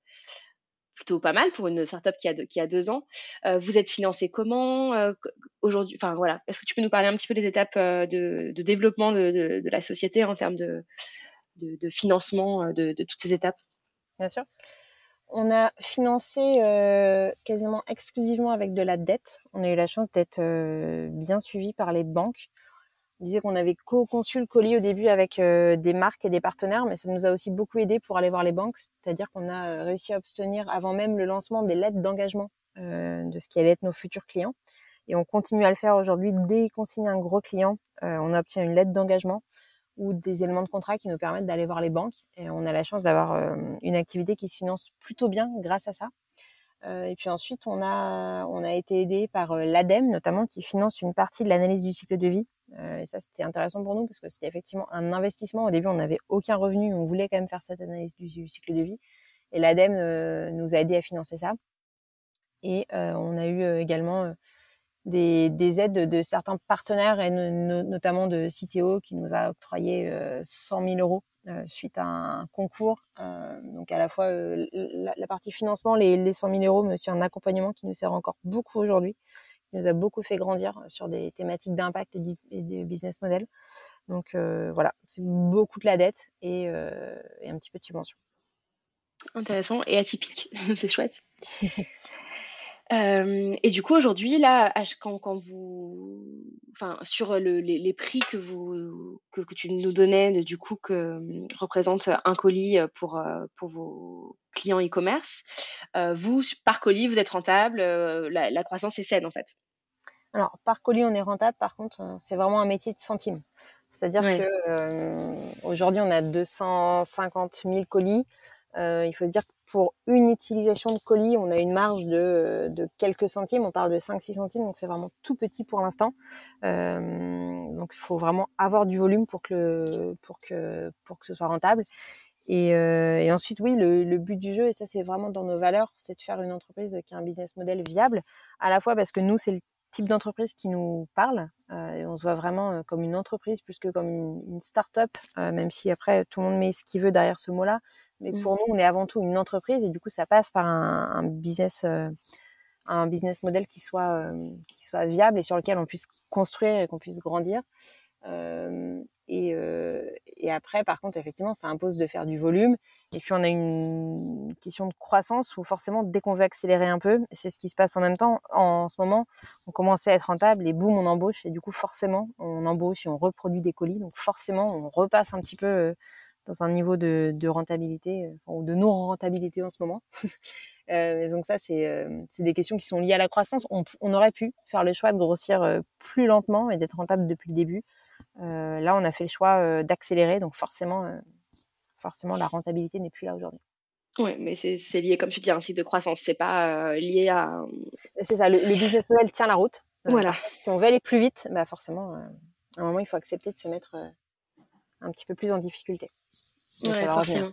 plutôt pas mal pour une startup qui a qui a deux ans. vous êtes financé comment aujourd'hui Enfin voilà, est-ce que tu peux nous parler un petit peu des étapes de, développement de, la société en termes de de, financement euh, de, toutes ces étapes Bien sûr. On a financé euh, quasiment exclusivement avec de la dette. On a eu la chance d'être euh, bien suivi par les banques. On disait qu'on avait co-conçu le colis au début avec des marques et des partenaires, mais ça nous a aussi beaucoup aidé pour aller voir les banques. C'est-à-dire qu'on a réussi à obtenir avant même le lancement des lettres d'engagement de ce qui allait être nos futurs clients. Et on continue à le faire aujourd'hui. Dès qu'on signe un gros client, on obtient une lettre d'engagement ou des éléments de contrat qui nous permettent d'aller voir les banques. Et on a la chance d'avoir euh, une activité qui se finance plutôt bien grâce à ça. Euh, et puis ensuite, on a, on a été aidé par euh, l'ADEME, notamment, qui finance une partie de l'analyse du cycle de vie. et ça, c'était intéressant pour nous parce que c'était effectivement un investissement. Au début, on n'avait aucun revenu, on voulait quand même faire cette analyse du, cycle de vie. Et l'ADEME nous a aidé à financer ça. Et on a eu également des, aides de, certains partenaires et notamment de CTO qui nous a octroyé 100 euh, 000 euros euh, suite à un concours. Euh, donc à la fois la, partie financement, les, les 100 000 euros, mais aussi un accompagnement qui nous sert encore beaucoup aujourd'hui, qui nous a beaucoup fait grandir sur des thématiques d'impact et, des business models. Donc voilà, c'est beaucoup de la dette et, et un petit peu de subvention. Intéressant et atypique, [laughs] c'est chouette. [laughs] Euh, et du coup, aujourd'hui, là, quand, quand vous, enfin, sur le, les, les, prix que vous, que, que, tu nous donnais, du coup, que euh, représente un colis pour, pour vos clients e-commerce, vous, par colis, vous êtes rentable, la, la, croissance est saine, en fait. Alors, par colis, on est rentable. Par contre, c'est vraiment un métier de centime. C'est-à-dire que aujourd'hui, on a 250 000 colis. il faut se dire que pour une utilisation de colis, on a une marge de, de quelques centimes, on parle de 5-6 centimes, donc c'est vraiment tout petit pour l'instant. Euh, donc il faut vraiment avoir du volume pour que, pour que, pour que ce soit rentable. Et, euh, et ensuite, oui, le, le, but du jeu, et ça c'est vraiment dans nos valeurs, c'est de faire une entreprise qui a un business model viable, à la fois parce que nous, c'est le type d'entreprise qui nous parle. Euh, et on se voit vraiment euh, comme une entreprise plus que comme une, une start-up, euh, même si après tout le monde met ce qu'il veut derrière ce mot-là. Mais mmh. pour nous, on est avant tout une entreprise et du coup, ça passe par un, un business, un business model qui soit, qui soit viable et sur lequel on puisse construire et qu'on puisse grandir. Et, après, par contre, effectivement, ça impose de faire du volume. Et puis, on a une question de croissance où forcément, dès qu'on veut accélérer un peu, c'est ce qui se passe en même temps. En, ce moment, on commence à être rentable et boum, on embauche. Et du coup, forcément, on embauche et on reproduit des colis. Donc, forcément, on repasse un petit peu dans un niveau de, rentabilité ou de non-rentabilité en ce moment. [laughs] Euh, donc ça, c'est euh, des questions qui sont liées à la croissance. On, aurait pu faire le choix de grossir euh, plus lentement et d'être rentable depuis le début. Euh, là, on a fait le choix euh, d'accélérer, donc forcément, forcément, la rentabilité n'est plus là aujourd'hui. Oui, mais c'est lié, comme tu dis, à un cycle de croissance. C'est pas lié à. C'est ça. Le, le, business model tient la route. voilà. Si on veut aller plus vite, bah forcément, à un moment, il faut accepter de se mettre un petit peu plus en difficulté. Ouais, forcément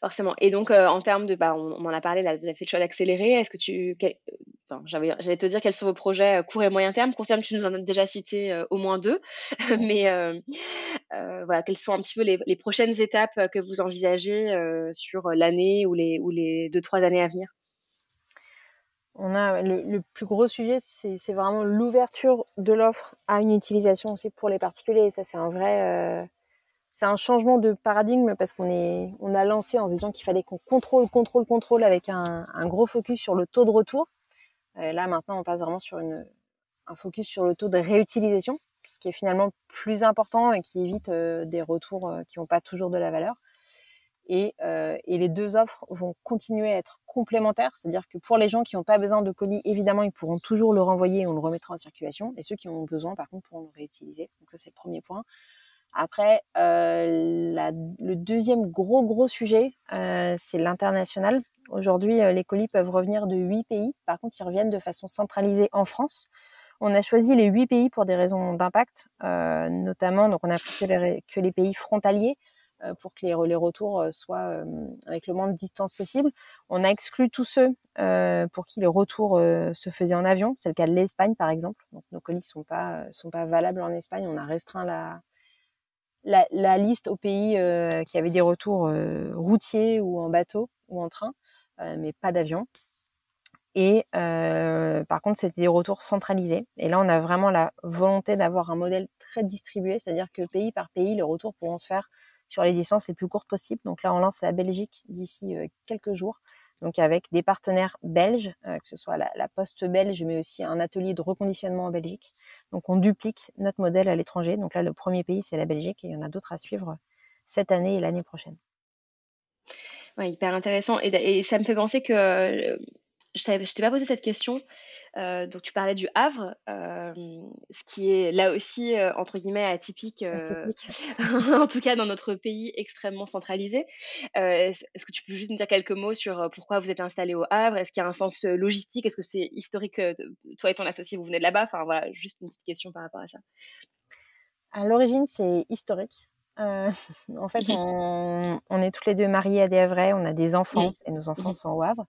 forcément. Et donc, euh, en termes de, bah, on, en a parlé, là, vous avez fait le choix d'accélérer. Est-ce que tu, enfin, j'avais, j'allais te dire quels sont vos projets euh, court et moyen terme. Court terme, tu nous en as déjà cité euh, au moins deux, [laughs] mais voilà, quelles sont un petit peu les, les prochaines étapes que vous envisagez sur l'année ou les ou les deux trois années à venir? On a le, le, plus gros sujet, c'est vraiment l'ouverture de l'offre à une utilisation aussi pour les particuliers. Et ça, c'est un vrai, c'est un changement de paradigme parce qu'on est, on a lancé en se disant qu'il fallait qu'on contrôle, contrôle, contrôle avec un, gros focus sur le taux de retour. Et là, maintenant, on passe vraiment sur un focus sur le taux de réutilisation, ce qui est finalement plus important et qui évite euh, des retours euh, qui n'ont pas toujours de la valeur. Et, euh, et, les deux offres vont continuer à être complémentaires, c'est-à-dire que pour les gens qui n'ont pas besoin de colis, évidemment, ils pourront toujours le renvoyer et on le remettra en circulation. Et ceux qui en ont besoin, par contre, pourront le réutiliser. Donc ça, c'est le premier point. Après, euh, la, le deuxième gros gros sujet, euh, c'est l'international. Aujourd'hui, euh, les colis peuvent revenir de huit pays. Par contre, ils reviennent de façon centralisée en France. On a choisi les huit pays pour des raisons d'impact, euh, notamment. Donc, on a pris que les, que les pays frontaliers euh, pour que les, les retours euh, soient avec le moins de distance possible. On a exclu tous ceux pour qui les retours se faisaient en avion. C'est le cas de l'Espagne, par exemple. Donc, nos colis sont pas sont pas valables en Espagne. On a restreint la la, liste aux pays euh, qui avaient des retours euh, routiers ou en bateau ou en train, euh, mais pas d'avion. Et par contre, c'était des retours centralisés. Et là, on a vraiment la volonté d'avoir un modèle très distribué, c'est-à-dire que pays par pays, les retours pourront se faire sur les distances les plus courtes possibles. Donc là, on lance la Belgique d'ici quelques jours donc avec des partenaires belges, euh, que ce soit la, Poste belge, mais aussi un atelier de reconditionnement en Belgique. Donc on duplique notre modèle à l'étranger. Donc là, le premier pays, c'est la Belgique, et il y en a d'autres à suivre cette année et l'année prochaine. Ouais, hyper intéressant. Et, et, ça me fait penser que euh, je ne t'ai pas posé cette question, euh, donc tu parlais du Havre, euh, ce qui est là aussi euh, entre guillemets atypique, atypique. [laughs] en tout cas dans notre pays extrêmement centralisé. Est-ce que tu peux juste nous dire quelques mots sur pourquoi vous êtes installé au Havre? Est-ce qu'il y a un sens logistique? Est-ce que c'est historique Toi et ton associé, vous venez de là-bas? Enfin voilà, juste une petite question par rapport à ça. À l'origine, c'est historique. Euh, [laughs] en fait, on, on, est toutes les deux mariées à des Havrais, on a des enfants et nos enfants sont au Havre.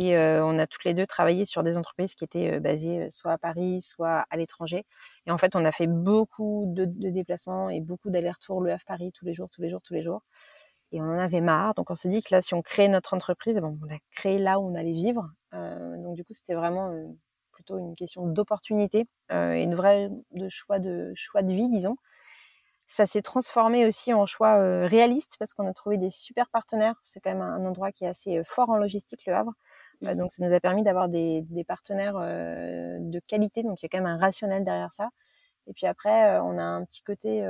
Et euh, on a toutes les deux travaillé sur des entreprises qui étaient basées soit à Paris, soit à l'étranger. Et en fait, on a fait beaucoup de, de déplacements et beaucoup d'allers-retours le Havre Paris tous les jours, tous les jours, tous les jours. Et on en avait marre. Donc on s'est dit que là, si on crée notre entreprise, eh bon, on l'a créée là où on allait vivre. Donc du coup, c'était vraiment plutôt une question d'opportunité et une vraie de choix de choix de vie, disons. Ça s'est transformé aussi en choix réaliste parce qu'on a trouvé des super partenaires. C'est quand même un, endroit qui est assez fort en logistique, le Havre. Euh, donc ça nous a permis d'avoir des, partenaires euh, de qualité. Donc il y a quand même un rationnel derrière ça. Et puis après, on a un petit côté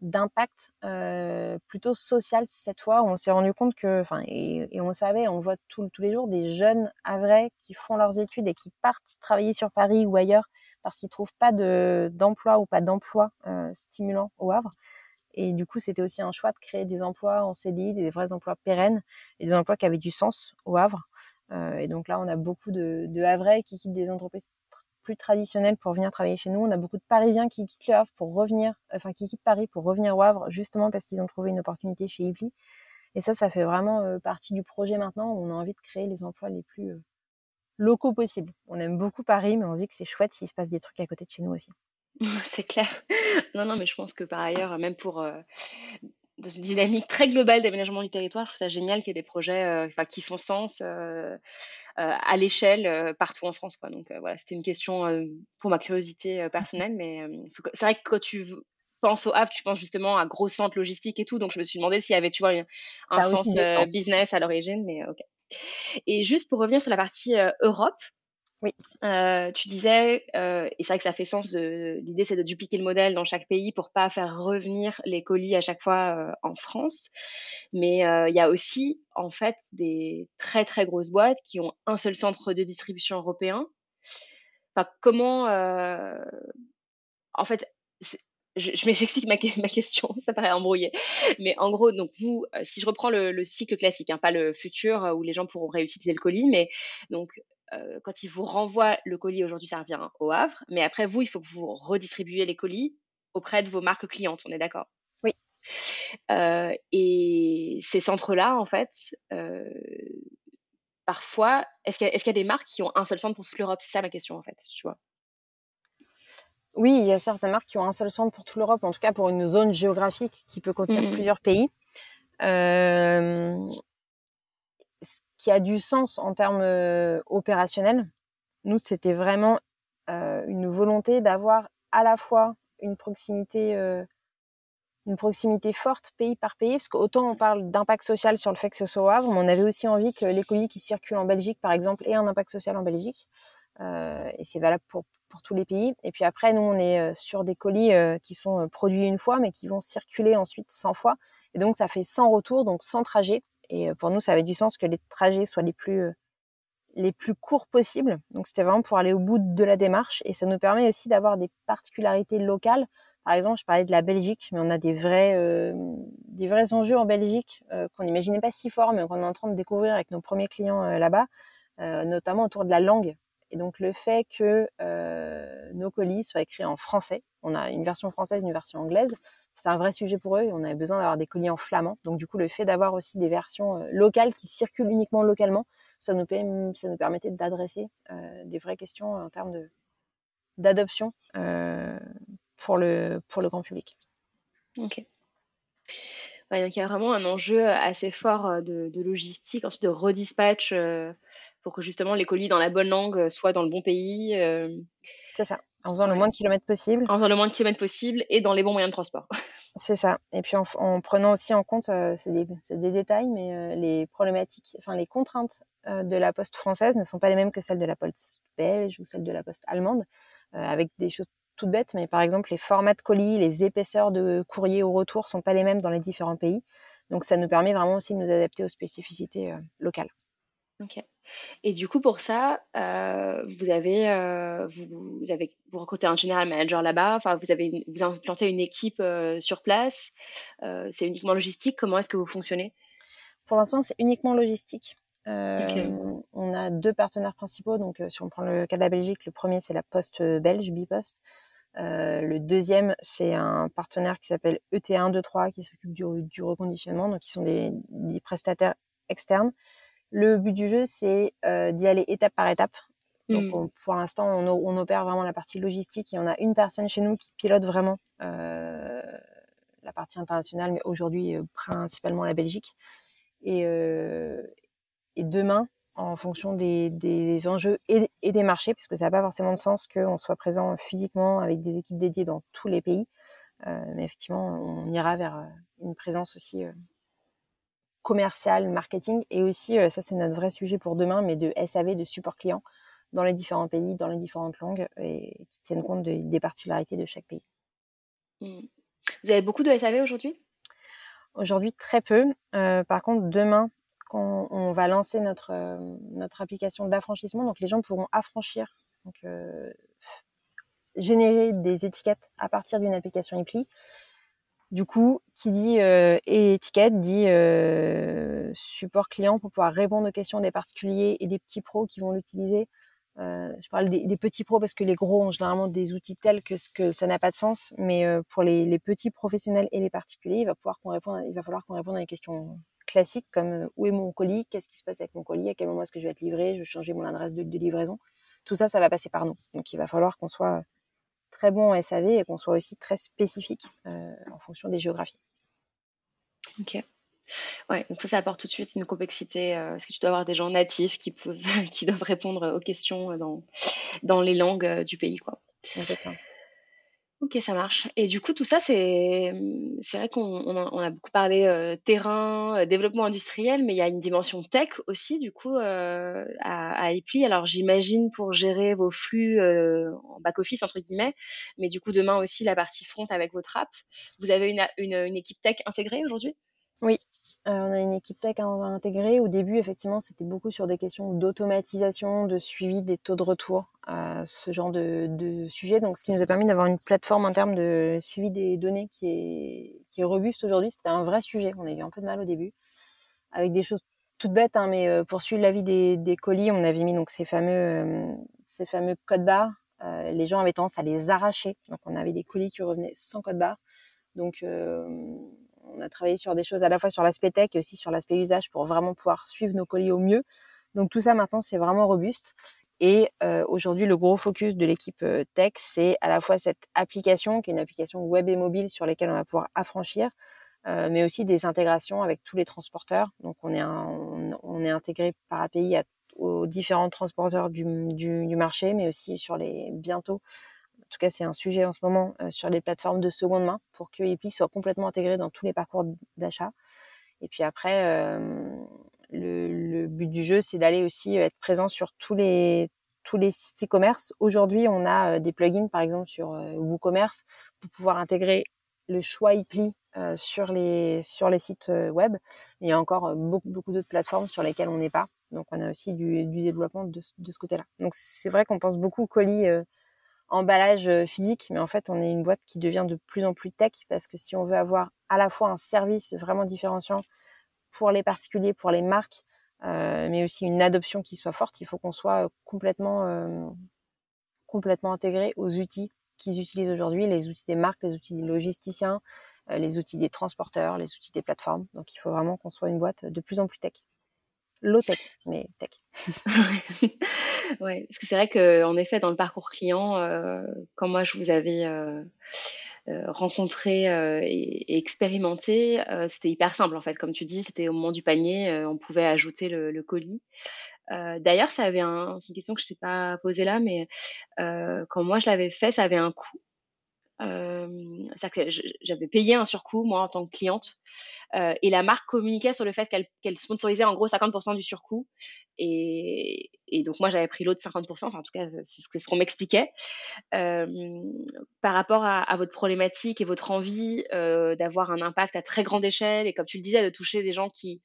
d'impact plutôt social cette fois. On s'est rendu compte que, enfin, et, on le savait, on voit tous les jours des jeunes vrais qui font leurs études et qui partent travailler sur Paris ou ailleurs parce qu'ils trouvent pas de d'emploi ou pas d'emploi euh, stimulant au Havre. Et du coup, c'était aussi un choix de créer des emplois en CDI, des vrais emplois pérennes et des emplois qui avaient du sens au Havre. Euh, et donc là, on a beaucoup de, de Havrais qui quittent des entreprises plus traditionnelles pour venir travailler chez nous. On a beaucoup de Parisiens qui quittent le Havre pour revenir, enfin qui quittent Paris pour revenir au Havre, justement parce qu'ils ont trouvé une opportunité chez Ipli. Et ça, ça fait vraiment euh, partie du projet maintenant. on a envie de créer les emplois les plus euh, locaux possibles. On aime beaucoup Paris, mais on se dit que c'est chouette s'il se passe des trucs à côté de chez nous aussi. [laughs] c'est clair. Non, non, mais je pense que par ailleurs, même pour euh, dans une dynamique très globale d'aménagement du territoire, je trouve ça génial qu'il y ait des projets euh, qui font sens. Euh, à l'échelle partout en France. Quoi. Donc voilà, c'était une question pour ma curiosité personnelle, mais c'est vrai que quand tu penses au Havre, tu penses justement à gros centre logistique et tout, donc je me suis demandé s'il y avait, tu vois, un, sens, business à l'origine, mais ok. Et juste pour revenir sur la partie Europe, oui. Euh, tu disais, euh, et c'est vrai que ça fait sens, l'idée c'est de dupliquer le modèle dans chaque pays pour pas faire revenir les colis à chaque fois euh, en France. Mais il y a aussi en fait des très très grosses boîtes qui ont un seul centre de distribution européen. Enfin, comment, en fait, je, je [laughs] ma, question, ça paraît embrouillé. Mais en gros, donc vous, si je reprends le, le cycle classique, hein, pas le futur où les gens pourront réutiliser le colis, mais donc euh, quand ils vous renvoient le colis, aujourd'hui ça revient au Havre, mais après vous, il faut que vous redistribuez les colis auprès de vos marques clientes, on est d'accord? Oui. Euh, et ces centres-là, en fait, euh, parfois, est-ce qu'il y, a des marques qui ont un seul centre pour toute l'Europe? C'est ça ma question, en fait, tu vois. Oui, il y a certaines marques qui ont un seul centre pour toute l'Europe, en tout cas pour une zone géographique qui peut contenir mmh plusieurs pays. Euh, qui a du sens en termes euh, opérationnels. Nous, c'était vraiment euh, une volonté d'avoir à la fois une proximité, euh, une proximité forte pays par pays, parce qu'autant on parle d'impact social sur le fait que ce soit au Havre, mais on avait aussi envie que les colis qui circulent en Belgique, par exemple, aient un impact social en Belgique. et c'est valable pour, pour tous les pays. Et puis après, nous, on est sur des colis qui sont produits une fois, mais qui vont circuler ensuite 100 fois. Et donc, ça fait 100 retours, donc 100 trajets. Et pour nous, ça avait du sens que les trajets soient les plus les plus courts possibles. Donc c'était vraiment pour aller au bout de la démarche et ça nous permet aussi d'avoir des particularités locales. Par exemple, je parlais de la Belgique, mais on a des vrais euh, enjeux en Belgique euh, qu'on n'imaginait pas si forts, mais qu'on est en train de découvrir avec nos premiers clients euh, là-bas, notamment autour de la langue. Et donc le fait que nos colis soient écrits en français, on a une version française, une version anglaise, c'est un vrai sujet pour eux on avait besoin d'avoir des colis en flamand. Donc du coup, le fait d'avoir aussi des versions euh, locales qui circulent uniquement localement, ça nous, permettait d'adresser euh, des vraies questions en termes d'adoption euh, pour le pour le grand public. Ok. donc il y a vraiment un enjeu assez fort de, logistique, ensuite de redispatch pour que justement les colis dans la bonne langue soient dans le bon pays. C'est ça. En faisant le moins de kilomètres possible. En faisant le moins de kilomètres possible et dans les bons moyens de transport. [laughs] C'est ça. Et puis en, prenant aussi en compte, euh, c'est des, des, détails, mais euh, les problématiques, enfin les contraintes euh, de la poste française ne sont pas les mêmes que celles de la poste belge ou celles de la poste allemande, avec des choses toutes bêtes, mais par exemple les formats de colis, les épaisseurs de courrier au retour sont pas les mêmes dans les différents pays. Donc ça nous permet vraiment aussi de nous adapter aux spécificités locales. Ok. Et du coup, pour ça, euh, vous avez, euh, vous, avez, vous recrutez un general manager là-bas. Enfin, vous avez, vous implantez une équipe euh, sur place. c'est uniquement logistique. Comment est-ce que vous fonctionnez? Pour l'instant, c'est uniquement logistique. On a deux partenaires principaux. Donc, si on prend le cas de la Belgique, le premier c'est la Poste belge, Bipost. le deuxième, c'est un partenaire qui s'appelle ET123 qui s'occupe du, du, reconditionnement. Donc, ils sont des, des prestataires externes. Le but du jeu, c'est euh, d'y aller étape par étape. Donc, mmh. pour l'instant, on, opère vraiment la partie logistique et on a une personne chez nous qui pilote vraiment euh, la partie internationale, mais aujourd'hui, euh, principalement la Belgique. Et, et, demain, en fonction des, des enjeux et, et, des marchés, puisque ça n'a pas forcément de sens qu'on soit présent physiquement avec des équipes dédiées dans tous les pays. mais effectivement, on ira vers une présence aussi commercial, marketing, et aussi, euh, ça c'est notre vrai sujet pour demain, mais de SAV, de support client dans les différents pays, dans les différentes langues, et qui tiennent compte des particularités de chaque pays. Mmh. Vous avez beaucoup de SAV aujourd'hui? Aujourd'hui, très peu. Euh, par contre, demain, quand on va lancer notre, euh, notre application d'affranchissement, donc les gens pourront affranchir, donc, générer des étiquettes à partir d'une application EPLI du coup, qui dit euh, étiquette dit euh, support client pour pouvoir répondre aux questions des particuliers et des petits pros qui vont l'utiliser. Euh, je parle des, petits pros parce que les gros ont généralement des outils tels que, que ça n'a pas de sens, mais pour les, petits professionnels et les particuliers, il va, qu'on réponde, il va falloir qu'on réponde à des questions classiques comme où est mon colis, qu'est-ce qui se passe avec mon colis, à quel moment est-ce que je vais être livré, je vais changer mon adresse de livraison. Tout ça, ça va passer par nous. Donc il va falloir qu'on soit très bon en SAV et qu'on soit aussi très spécifique euh, en fonction des géographies. Ok. Ouais, donc ça, ça apporte tout de suite une complexité, euh, parce que tu dois avoir des gens natifs qui peuvent, [laughs] qui doivent répondre aux questions dans, dans les langues euh, du pays, quoi. Exactement. Ok, ça marche. Et du coup, tout ça, c'est vrai qu'on on a, beaucoup parlé euh, terrain, euh, développement industriel, mais il y a une dimension tech aussi, du coup, euh, à, Epli. Alors, j'imagine pour gérer vos flux en back-office, entre guillemets, mais du coup, demain aussi, la partie front avec votre app. Vous avez une, une équipe tech intégrée aujourd'hui? Oui, euh, on a une équipe tech à intégrer. Au début, effectivement, c'était beaucoup sur des questions d'automatisation, de suivi des taux de retour, euh, ce genre de, sujet. Donc, ce qui nous a permis d'avoir une plateforme en termes de suivi des données qui est, robuste aujourd'hui. C'était un vrai sujet. On a eu un peu de mal au début, avec des choses toutes bêtes, hein, mais euh, pour suivre la vie des, des colis, on avait mis donc ces fameux, ces fameux codes barres. Les gens avaient tendance à les arracher. Donc, on avait des colis qui revenaient sans code barre. Donc, on a travaillé sur des choses à la fois sur l'aspect tech et aussi sur l'aspect usage pour vraiment pouvoir suivre nos colis au mieux. Donc tout ça maintenant c'est vraiment robuste. Et euh, aujourd'hui le gros focus de l'équipe euh, tech c'est à la fois cette application qui est une application web et mobile sur lesquelles on va pouvoir affranchir, euh, mais aussi des intégrations avec tous les transporteurs. Donc on est intégré par API aux différents transporteurs du, marché, mais aussi sur les bientôt en tout cas c'est un sujet en ce moment euh, sur les plateformes de seconde main pour que Epi soit complètement intégré dans tous les parcours d'achat. Et puis après, euh, le, but du jeu, c'est d'aller aussi être présent sur tous les tous les sites e-commerce. Aujourd'hui, on a euh, des plugins, par exemple sur WooCommerce, pour pouvoir intégrer le choix Epli euh, sur les sur les sites web. Il y a encore beaucoup beaucoup d'autres plateformes sur lesquelles on n'est pas. Donc, on a aussi du, développement de, ce côté-là. Donc, c'est vrai qu'on pense beaucoup colis euh, emballage physique, mais en fait, on est une boîte qui devient de plus en plus tech parce que si on veut avoir à la fois un service vraiment différenciant pour les particuliers, pour les marques, euh, mais aussi une adoption qui soit forte, il faut qu'on soit complètement, euh, complètement intégré aux outils qu'ils utilisent aujourd'hui, les outils des marques, les outils des logisticiens, euh, les outils des transporteurs, les outils des plateformes. Donc, il faut vraiment qu'on soit une boîte de plus en plus tech low tech, mais tech. [laughs] ouais, parce que c'est vrai qu'en effet, dans le parcours client, euh, quand moi je vous avais euh, euh, rencontré et, expérimenté, c'était hyper simple en fait. Comme tu dis, c'était au moment du panier, on pouvait ajouter le, le colis. D'ailleurs, ça avait un, c'est une question que je t'ai pas posée là, mais quand moi je l'avais fait, ça avait un coût. C'est-à-dire que j'avais payé un surcoût moi en tant que cliente euh, et la marque communiquait sur le fait qu'elle qu sponsorisait en gros 50% du surcoût. Et, et donc moi j'avais pris l'autre 50%, enfin en tout cas c'est ce qu'on m'expliquait. Par rapport à, votre problématique et votre envie euh, d'avoir un impact à très grande échelle et comme tu le disais de toucher des gens qui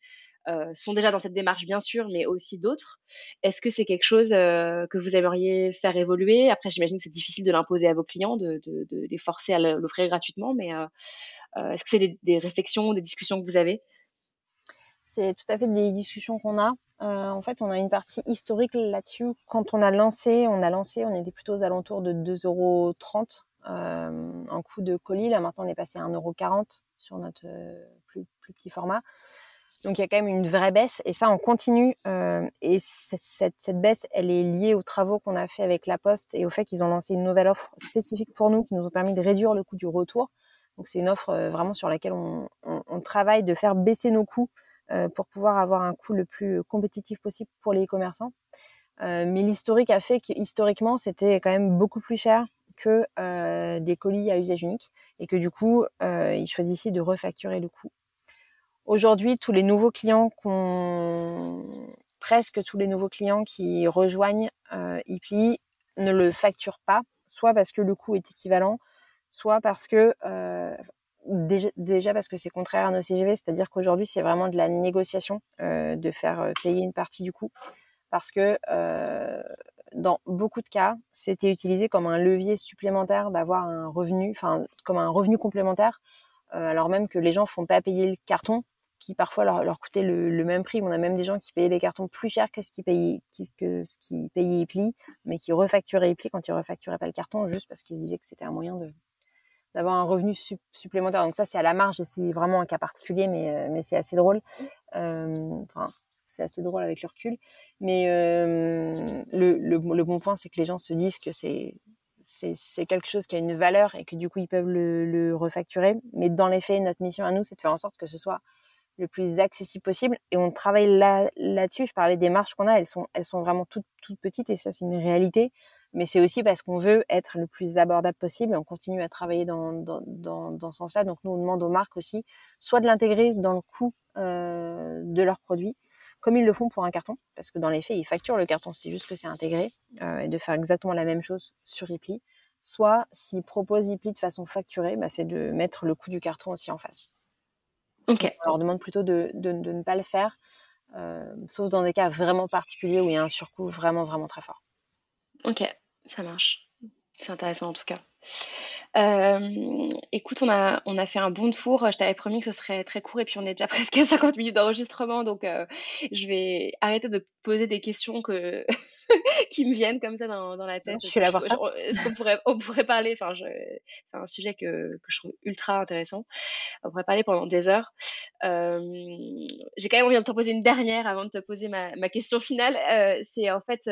sont déjà dans cette démarche bien sûr, mais aussi d'autres. Est-ce que c'est quelque chose euh, que vous aimeriez faire évoluer? Après j'imagine que c'est difficile de l'imposer à vos clients, de, les forcer à l'offrir gratuitement, mais euh, euh, est-ce que c'est des, réflexions, des discussions que vous avez? C'est tout à fait des discussions qu'on a. Euh, en fait, on a une partie historique là-dessus. Quand on a lancé, on a lancé, on était plutôt aux alentours de 2,30 euros euh, en coût de colis. Là, maintenant, on est passé à 1,40 euros sur notre euh, plus, petit format. Donc, il y a quand même une vraie baisse. Et ça, on continue. Euh, et cette, cette, baisse, elle est liée aux travaux qu'on a fait avec La Poste et au fait qu'ils ont lancé une nouvelle offre spécifique pour nous qui nous ont permis de réduire le coût du retour. Donc c'est une offre euh, vraiment sur laquelle on, on, on, travaille de faire baisser nos coûts euh, pour pouvoir avoir un coût le plus compétitif possible pour les commerçants. Euh, mais l'historique a fait que historiquement c'était quand même beaucoup plus cher que euh, des colis à usage unique et que du coup ils choisissaient de refacturer le coût. Aujourd'hui, tous les nouveaux clients qu'on presque tous les nouveaux clients qui rejoignent euh, Ipli ne le facturent pas, soit parce que le coût est équivalent, soit parce que euh, déjà, parce que c'est contraire à nos CGV, c'est-à-dire qu'aujourd'hui c'est vraiment de la négociation euh, de faire euh, payer une partie du coût, parce que dans beaucoup de cas, c'était utilisé comme un levier supplémentaire d'avoir un revenu, enfin comme un revenu complémentaire, alors même que les gens font pas payer le carton, qui parfois leur, leur coûtait le, même prix. On a même des gens qui payaient les cartons plus cher que ce qu'ils payaient, que ce qui payaient Epli, mais qui refacturaient Epli quand ils refacturaient pas le carton, juste parce qu'ils disaient que c'était un moyen de, d'avoir un revenu su supplémentaire. Donc ça, c'est à la marge c'est vraiment un cas particulier, mais, euh, mais c'est assez drôle. Euh, c'est assez drôle avec le recul. Mais euh, le, le, bon point, c'est que les gens se disent que c'est c'est quelque chose qui a une valeur et que du coup, ils peuvent le refacturer. Mais dans les faits, notre mission à nous, c'est de faire en sorte que ce soit le plus accessible possible. Et on travaille là, là-dessus. Je parlais des marches qu'on a, elles sont, elles sont vraiment toutes, toutes petites et ça, c'est une réalité. Mais c'est aussi parce qu'on veut être le plus abordable possible et on continue à travailler dans, dans, dans, dans ce sens-là. Donc, nous, on demande aux marques aussi soit de l'intégrer dans le coût euh, de leurs produits, comme ils le font pour un carton, parce que dans les faits, ils facturent le carton, c'est juste que c'est intégré, euh, et de faire exactement la même chose sur Ipli. Soit, s'ils proposent Ipli de façon facturée, bah, c'est de mettre le coût du carton aussi en face. Ok. On leur demande plutôt de, de, de ne pas le faire, euh, sauf dans des cas vraiment particuliers où il y a un surcoût vraiment, vraiment très fort. Ok, ça marche. C'est intéressant en tout cas. Euh, écoute, on a, on a fait un bon tour. Je t'avais promis que ce serait très court et puis on est déjà [laughs] presque à 50 minutes d'enregistrement. Donc, euh, je vais arrêter de poser des questions que [laughs] qui me viennent comme ça dans, dans la tête. Je suis là pour ça? Qu'on pourrait, on pourrait parler Enfin, c'est un sujet que, que je trouve ultra intéressant. On pourrait parler pendant des heures. Euh, j'ai quand même envie de te poser une dernière avant de te poser ma, ma question finale. C'est en fait,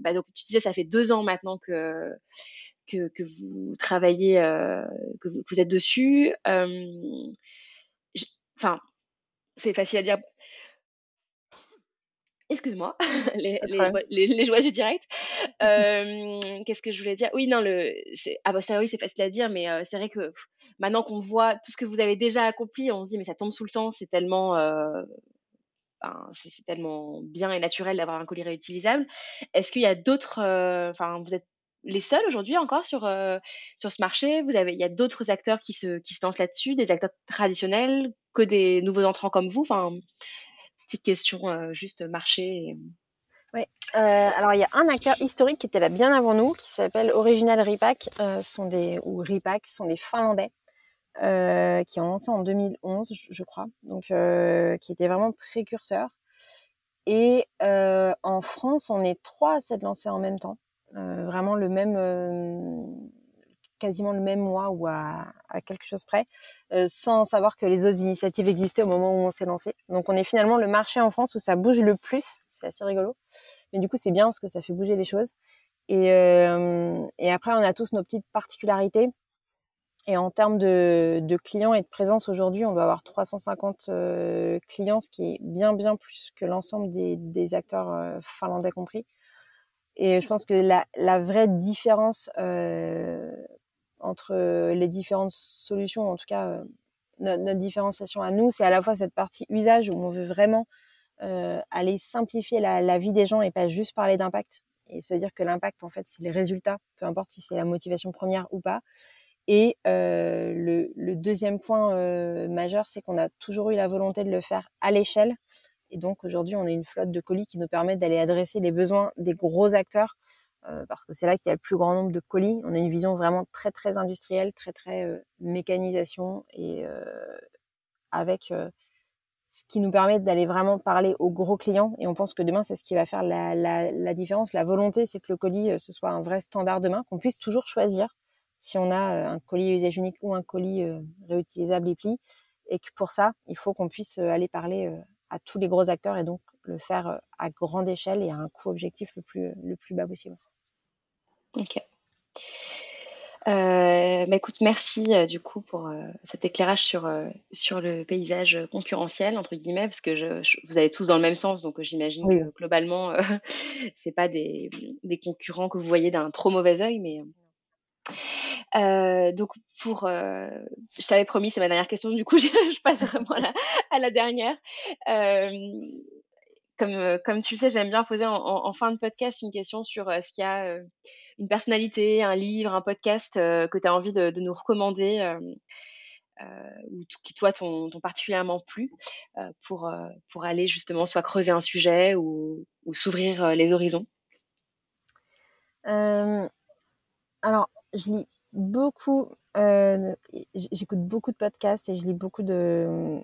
bah donc tu disais, ça fait deux ans maintenant que que, que vous travaillez, euh, que, vous, que, vous, êtes dessus. Euh, enfin, c'est facile à dire. Excuse-moi, [laughs] les, les, les, les, joies du direct. Euh, Qu'est-ce que je voulais dire? Oui, non, le, ah bah ça, oui, c'est facile à dire, mais c'est vrai que pff, maintenant qu'on voit tout ce que vous avez déjà accompli, on se dit mais ça tombe sous le sens, c'est tellement, c'est tellement bien et naturel d'avoir un colis réutilisable. Est-ce qu'il y a d'autres, euh, enfin, vous êtes les seuls aujourd'hui encore sur, euh, sur ce marché Vous avez, il y a d'autres acteurs qui se, qui se lancent là-dessus, des acteurs traditionnels, que des nouveaux entrants comme vous. Enfin, petite question euh, juste marché. Et... Oui. Euh, alors il y a un acteur historique qui était là bien avant nous, qui s'appelle Original Repack, sont des ou Repack, sont des Finlandais. qui ont lancé en 2011, je crois, donc qui étaient vraiment précurseurs. Et en France, on est trois à s'être lancés en même temps. Euh, vraiment le même, euh, quasiment le même mois ou à, quelque chose près, euh, sans savoir que les autres initiatives existaient au moment où on s'est lancé. Donc on est finalement le marché en France où ça bouge le plus. C'est assez rigolo. Mais du coup c'est bien parce que ça fait bouger les choses. Et, après on a tous nos petites particularités. Et en termes de, clients et de présence aujourd'hui, on doit avoir 350 euh, clients, ce qui est bien bien plus que l'ensemble des, acteurs finlandais compris. Et je pense que la, vraie différence euh, entre les différentes solutions, en tout cas euh, notre, différenciation à nous, c'est à la fois cette partie usage où on veut vraiment euh, aller simplifier la, vie des gens et pas juste parler d'impact et se dire que l'impact, en fait, c'est les résultats, peu importe si c'est la motivation première ou pas. Et le, deuxième point majeur, c'est qu'on a toujours eu la volonté de le faire à l'échelle et donc aujourd'hui, on a une flotte de colis qui nous permet d'aller adresser les besoins des gros acteurs, euh, parce que c'est là qu'il y a le plus grand nombre de colis. On a une vision vraiment très très industrielle, très très euh, mécanisation et euh, avec ce qui nous permet d'aller vraiment parler aux gros clients. Et on pense que demain, c'est ce qui va faire la, différence. La volonté, c'est que le colis ce soit un vrai standard demain, qu'on puisse toujours choisir si on a un colis usage unique ou un colis réutilisable et pli. Et que pour ça, il faut qu'on puisse aller parler à tous les gros acteurs et donc le faire euh, à grande échelle et à un coût objectif le plus, le plus bas possible. Ok. Euh, bah écoute, merci euh, du coup pour euh, cet éclairage sur, sur le paysage concurrentiel, entre guillemets, parce que je, je, vous allez tous dans le même sens, donc j'imagine oui. que globalement, [laughs] c'est pas des, des, concurrents que vous voyez d'un trop mauvais œil, mais euh, donc pour, euh, je t'avais promis, c'est ma dernière question. Du coup, [laughs] je, passe vraiment à la, dernière. Euh, comme, tu le sais, j'aime bien poser en, fin de podcast une question sur ce qu'il y a une personnalité, un livre, un podcast que tu as envie de, de, nous recommander ou qui toi t'ont particulièrement plu pour, pour aller justement soit creuser un sujet ou, ou s'ouvrir les horizons. alors, je lis beaucoup, euh, j'écoute beaucoup de podcasts et je lis beaucoup de,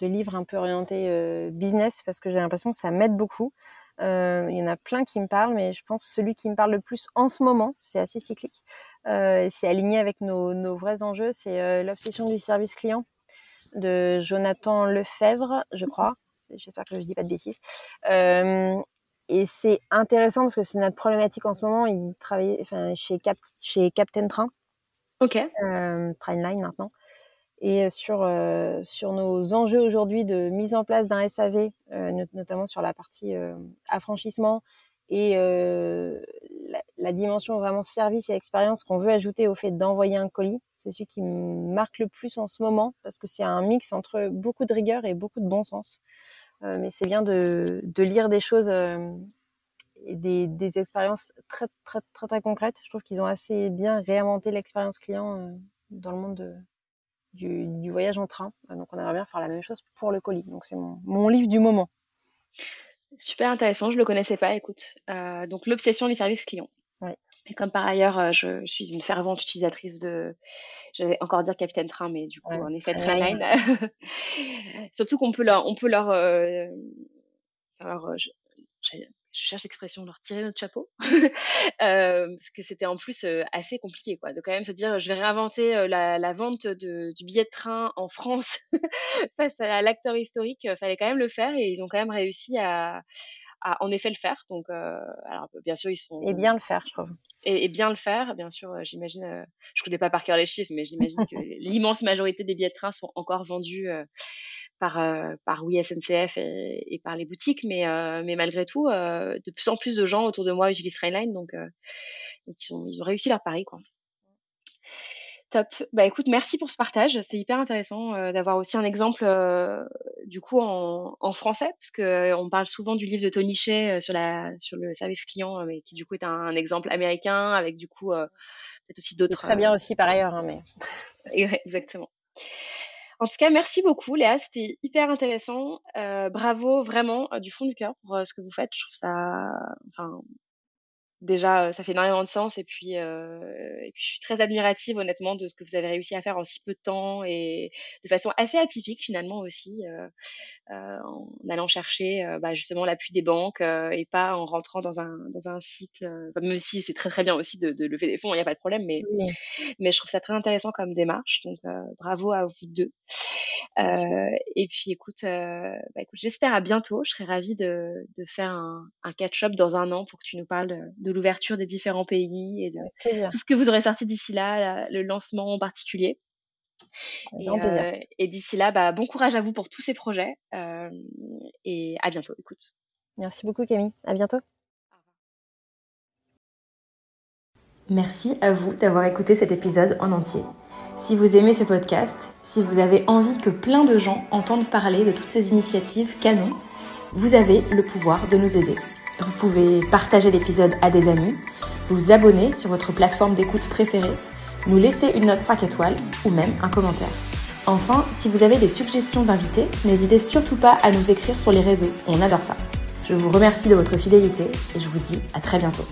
livres un peu orientés euh, business parce que j'ai l'impression que ça m'aide beaucoup. Euh, il y en a plein qui me parlent, mais je pense que celui qui me parle le plus en ce moment, c'est assez cyclique, c'est aligné avec nos, nos, vrais enjeux, c'est l'obsession du service client de Jonathan Lefebvre, je crois. J'espère que je dis pas de bêtises. Euh, et c'est intéressant parce que c'est notre problématique en ce moment. Il travaille enfin, chez, Cap, chez Captain Train. Ok. Euh, Trainline maintenant. et sur sur nos enjeux aujourd'hui de mise en place d'un SAV, notamment sur la partie affranchissement et la, la, dimension vraiment service et expérience qu'on veut ajouter au fait d'envoyer un colis. C'est celui qui me marque le plus en ce moment parce que c'est un mix entre beaucoup de rigueur et beaucoup de bon sens. Euh, mais c'est bien de, de, lire des choses euh, et des, des, expériences très, très, très, très concrètes. Je trouve qu'ils ont assez bien réinventé l'expérience client euh, dans le monde de, du, du, voyage en train. Donc, on aimerait bien faire la même chose pour le colis. Donc, c'est mon, mon livre du moment. Super intéressant, je le connaissais pas. Écoute, euh, donc l'obsession du service client. Et comme par ailleurs, euh, je, je, suis une fervente utilisatrice de, j'allais encore dire Capitaine Train, mais du coup, ouais, en effet, Trainline. [laughs] Surtout qu'on peut leur, on peut leur, euh, alors, je, je cherche l'expression, leur tirer notre chapeau, [laughs] euh, parce que c'était en plus euh, assez compliqué, quoi, de quand même se dire, je vais réinventer euh, la, la, vente de, du billet de train en France [laughs] face à l'acteur historique, fallait quand même le faire, et ils ont quand même réussi à, à en effet le faire. Donc, alors bien sûr, ils sont et bien le faire, je trouve. Et, et bien le faire, bien sûr. J'imagine, je connais pas par cœur les chiffres, mais j'imagine que [laughs] l'immense majorité des billets de train sont encore vendus par euh, par oui SNCF et, et, par les boutiques, mais euh, mais malgré tout, euh, de plus en plus de gens autour de moi utilisent Trainline, donc, ils sont ils ont réussi leur pari quoi. Top. Bah écoute, merci pour ce partage. C'est hyper intéressant euh, d'avoir aussi un exemple euh, du coup en, en, français, parce que on parle souvent du livre de Tony Shea sur la sur le service client, mais qui du coup est un, un exemple américain avec du coup peut-être aussi d'autres. Très bien aussi par ailleurs, hein, mais. [laughs] Exactement. En tout cas, merci beaucoup, Léa. C'était hyper intéressant. Euh, bravo vraiment euh, du fond du cœur pour euh, ce que vous faites. Je trouve ça, enfin, déjà, ça fait énormément de sens. Et puis, euh, et puis, je suis très admirative, honnêtement, de ce que vous avez réussi à faire en si peu de temps et de façon assez atypique, finalement, aussi, euh, euh, en allant chercher bah, justement l'appui des banques euh, et pas en rentrant dans un, dans un cycle. Enfin, même si c'est très, très bien aussi de, de lever des fonds, il n'y a pas de problème, mais, oui. mais je trouve ça très intéressant comme démarche. Donc, bravo à vous deux. et puis, écoute, bah, écoute j'espère à bientôt. Je serais ravie de, de faire un, un catch-up dans un an pour que tu nous parles de, de l'ouverture des différents pays et de tout ce que vous aurez sorti d'ici là, le lancement en particulier. Et, euh, et d'ici là, bah, bon courage à vous pour tous ces projets euh, et à bientôt. Écoute. Merci beaucoup Camille. À bientôt. Merci à vous d'avoir écouté cet épisode en entier. Si vous aimez ce podcast, si vous avez envie que plein de gens entendent parler de toutes ces initiatives canon, vous avez le pouvoir de nous aider. Vous pouvez partager l'épisode à des amis, vous abonner sur votre plateforme d'écoute préférée, nous laisser une note 5 étoiles ou même un commentaire. Enfin, si vous avez des suggestions d'invités, n'hésitez surtout pas à nous écrire sur les réseaux, on adore ça. Je vous remercie de votre fidélité et je vous dis à très bientôt.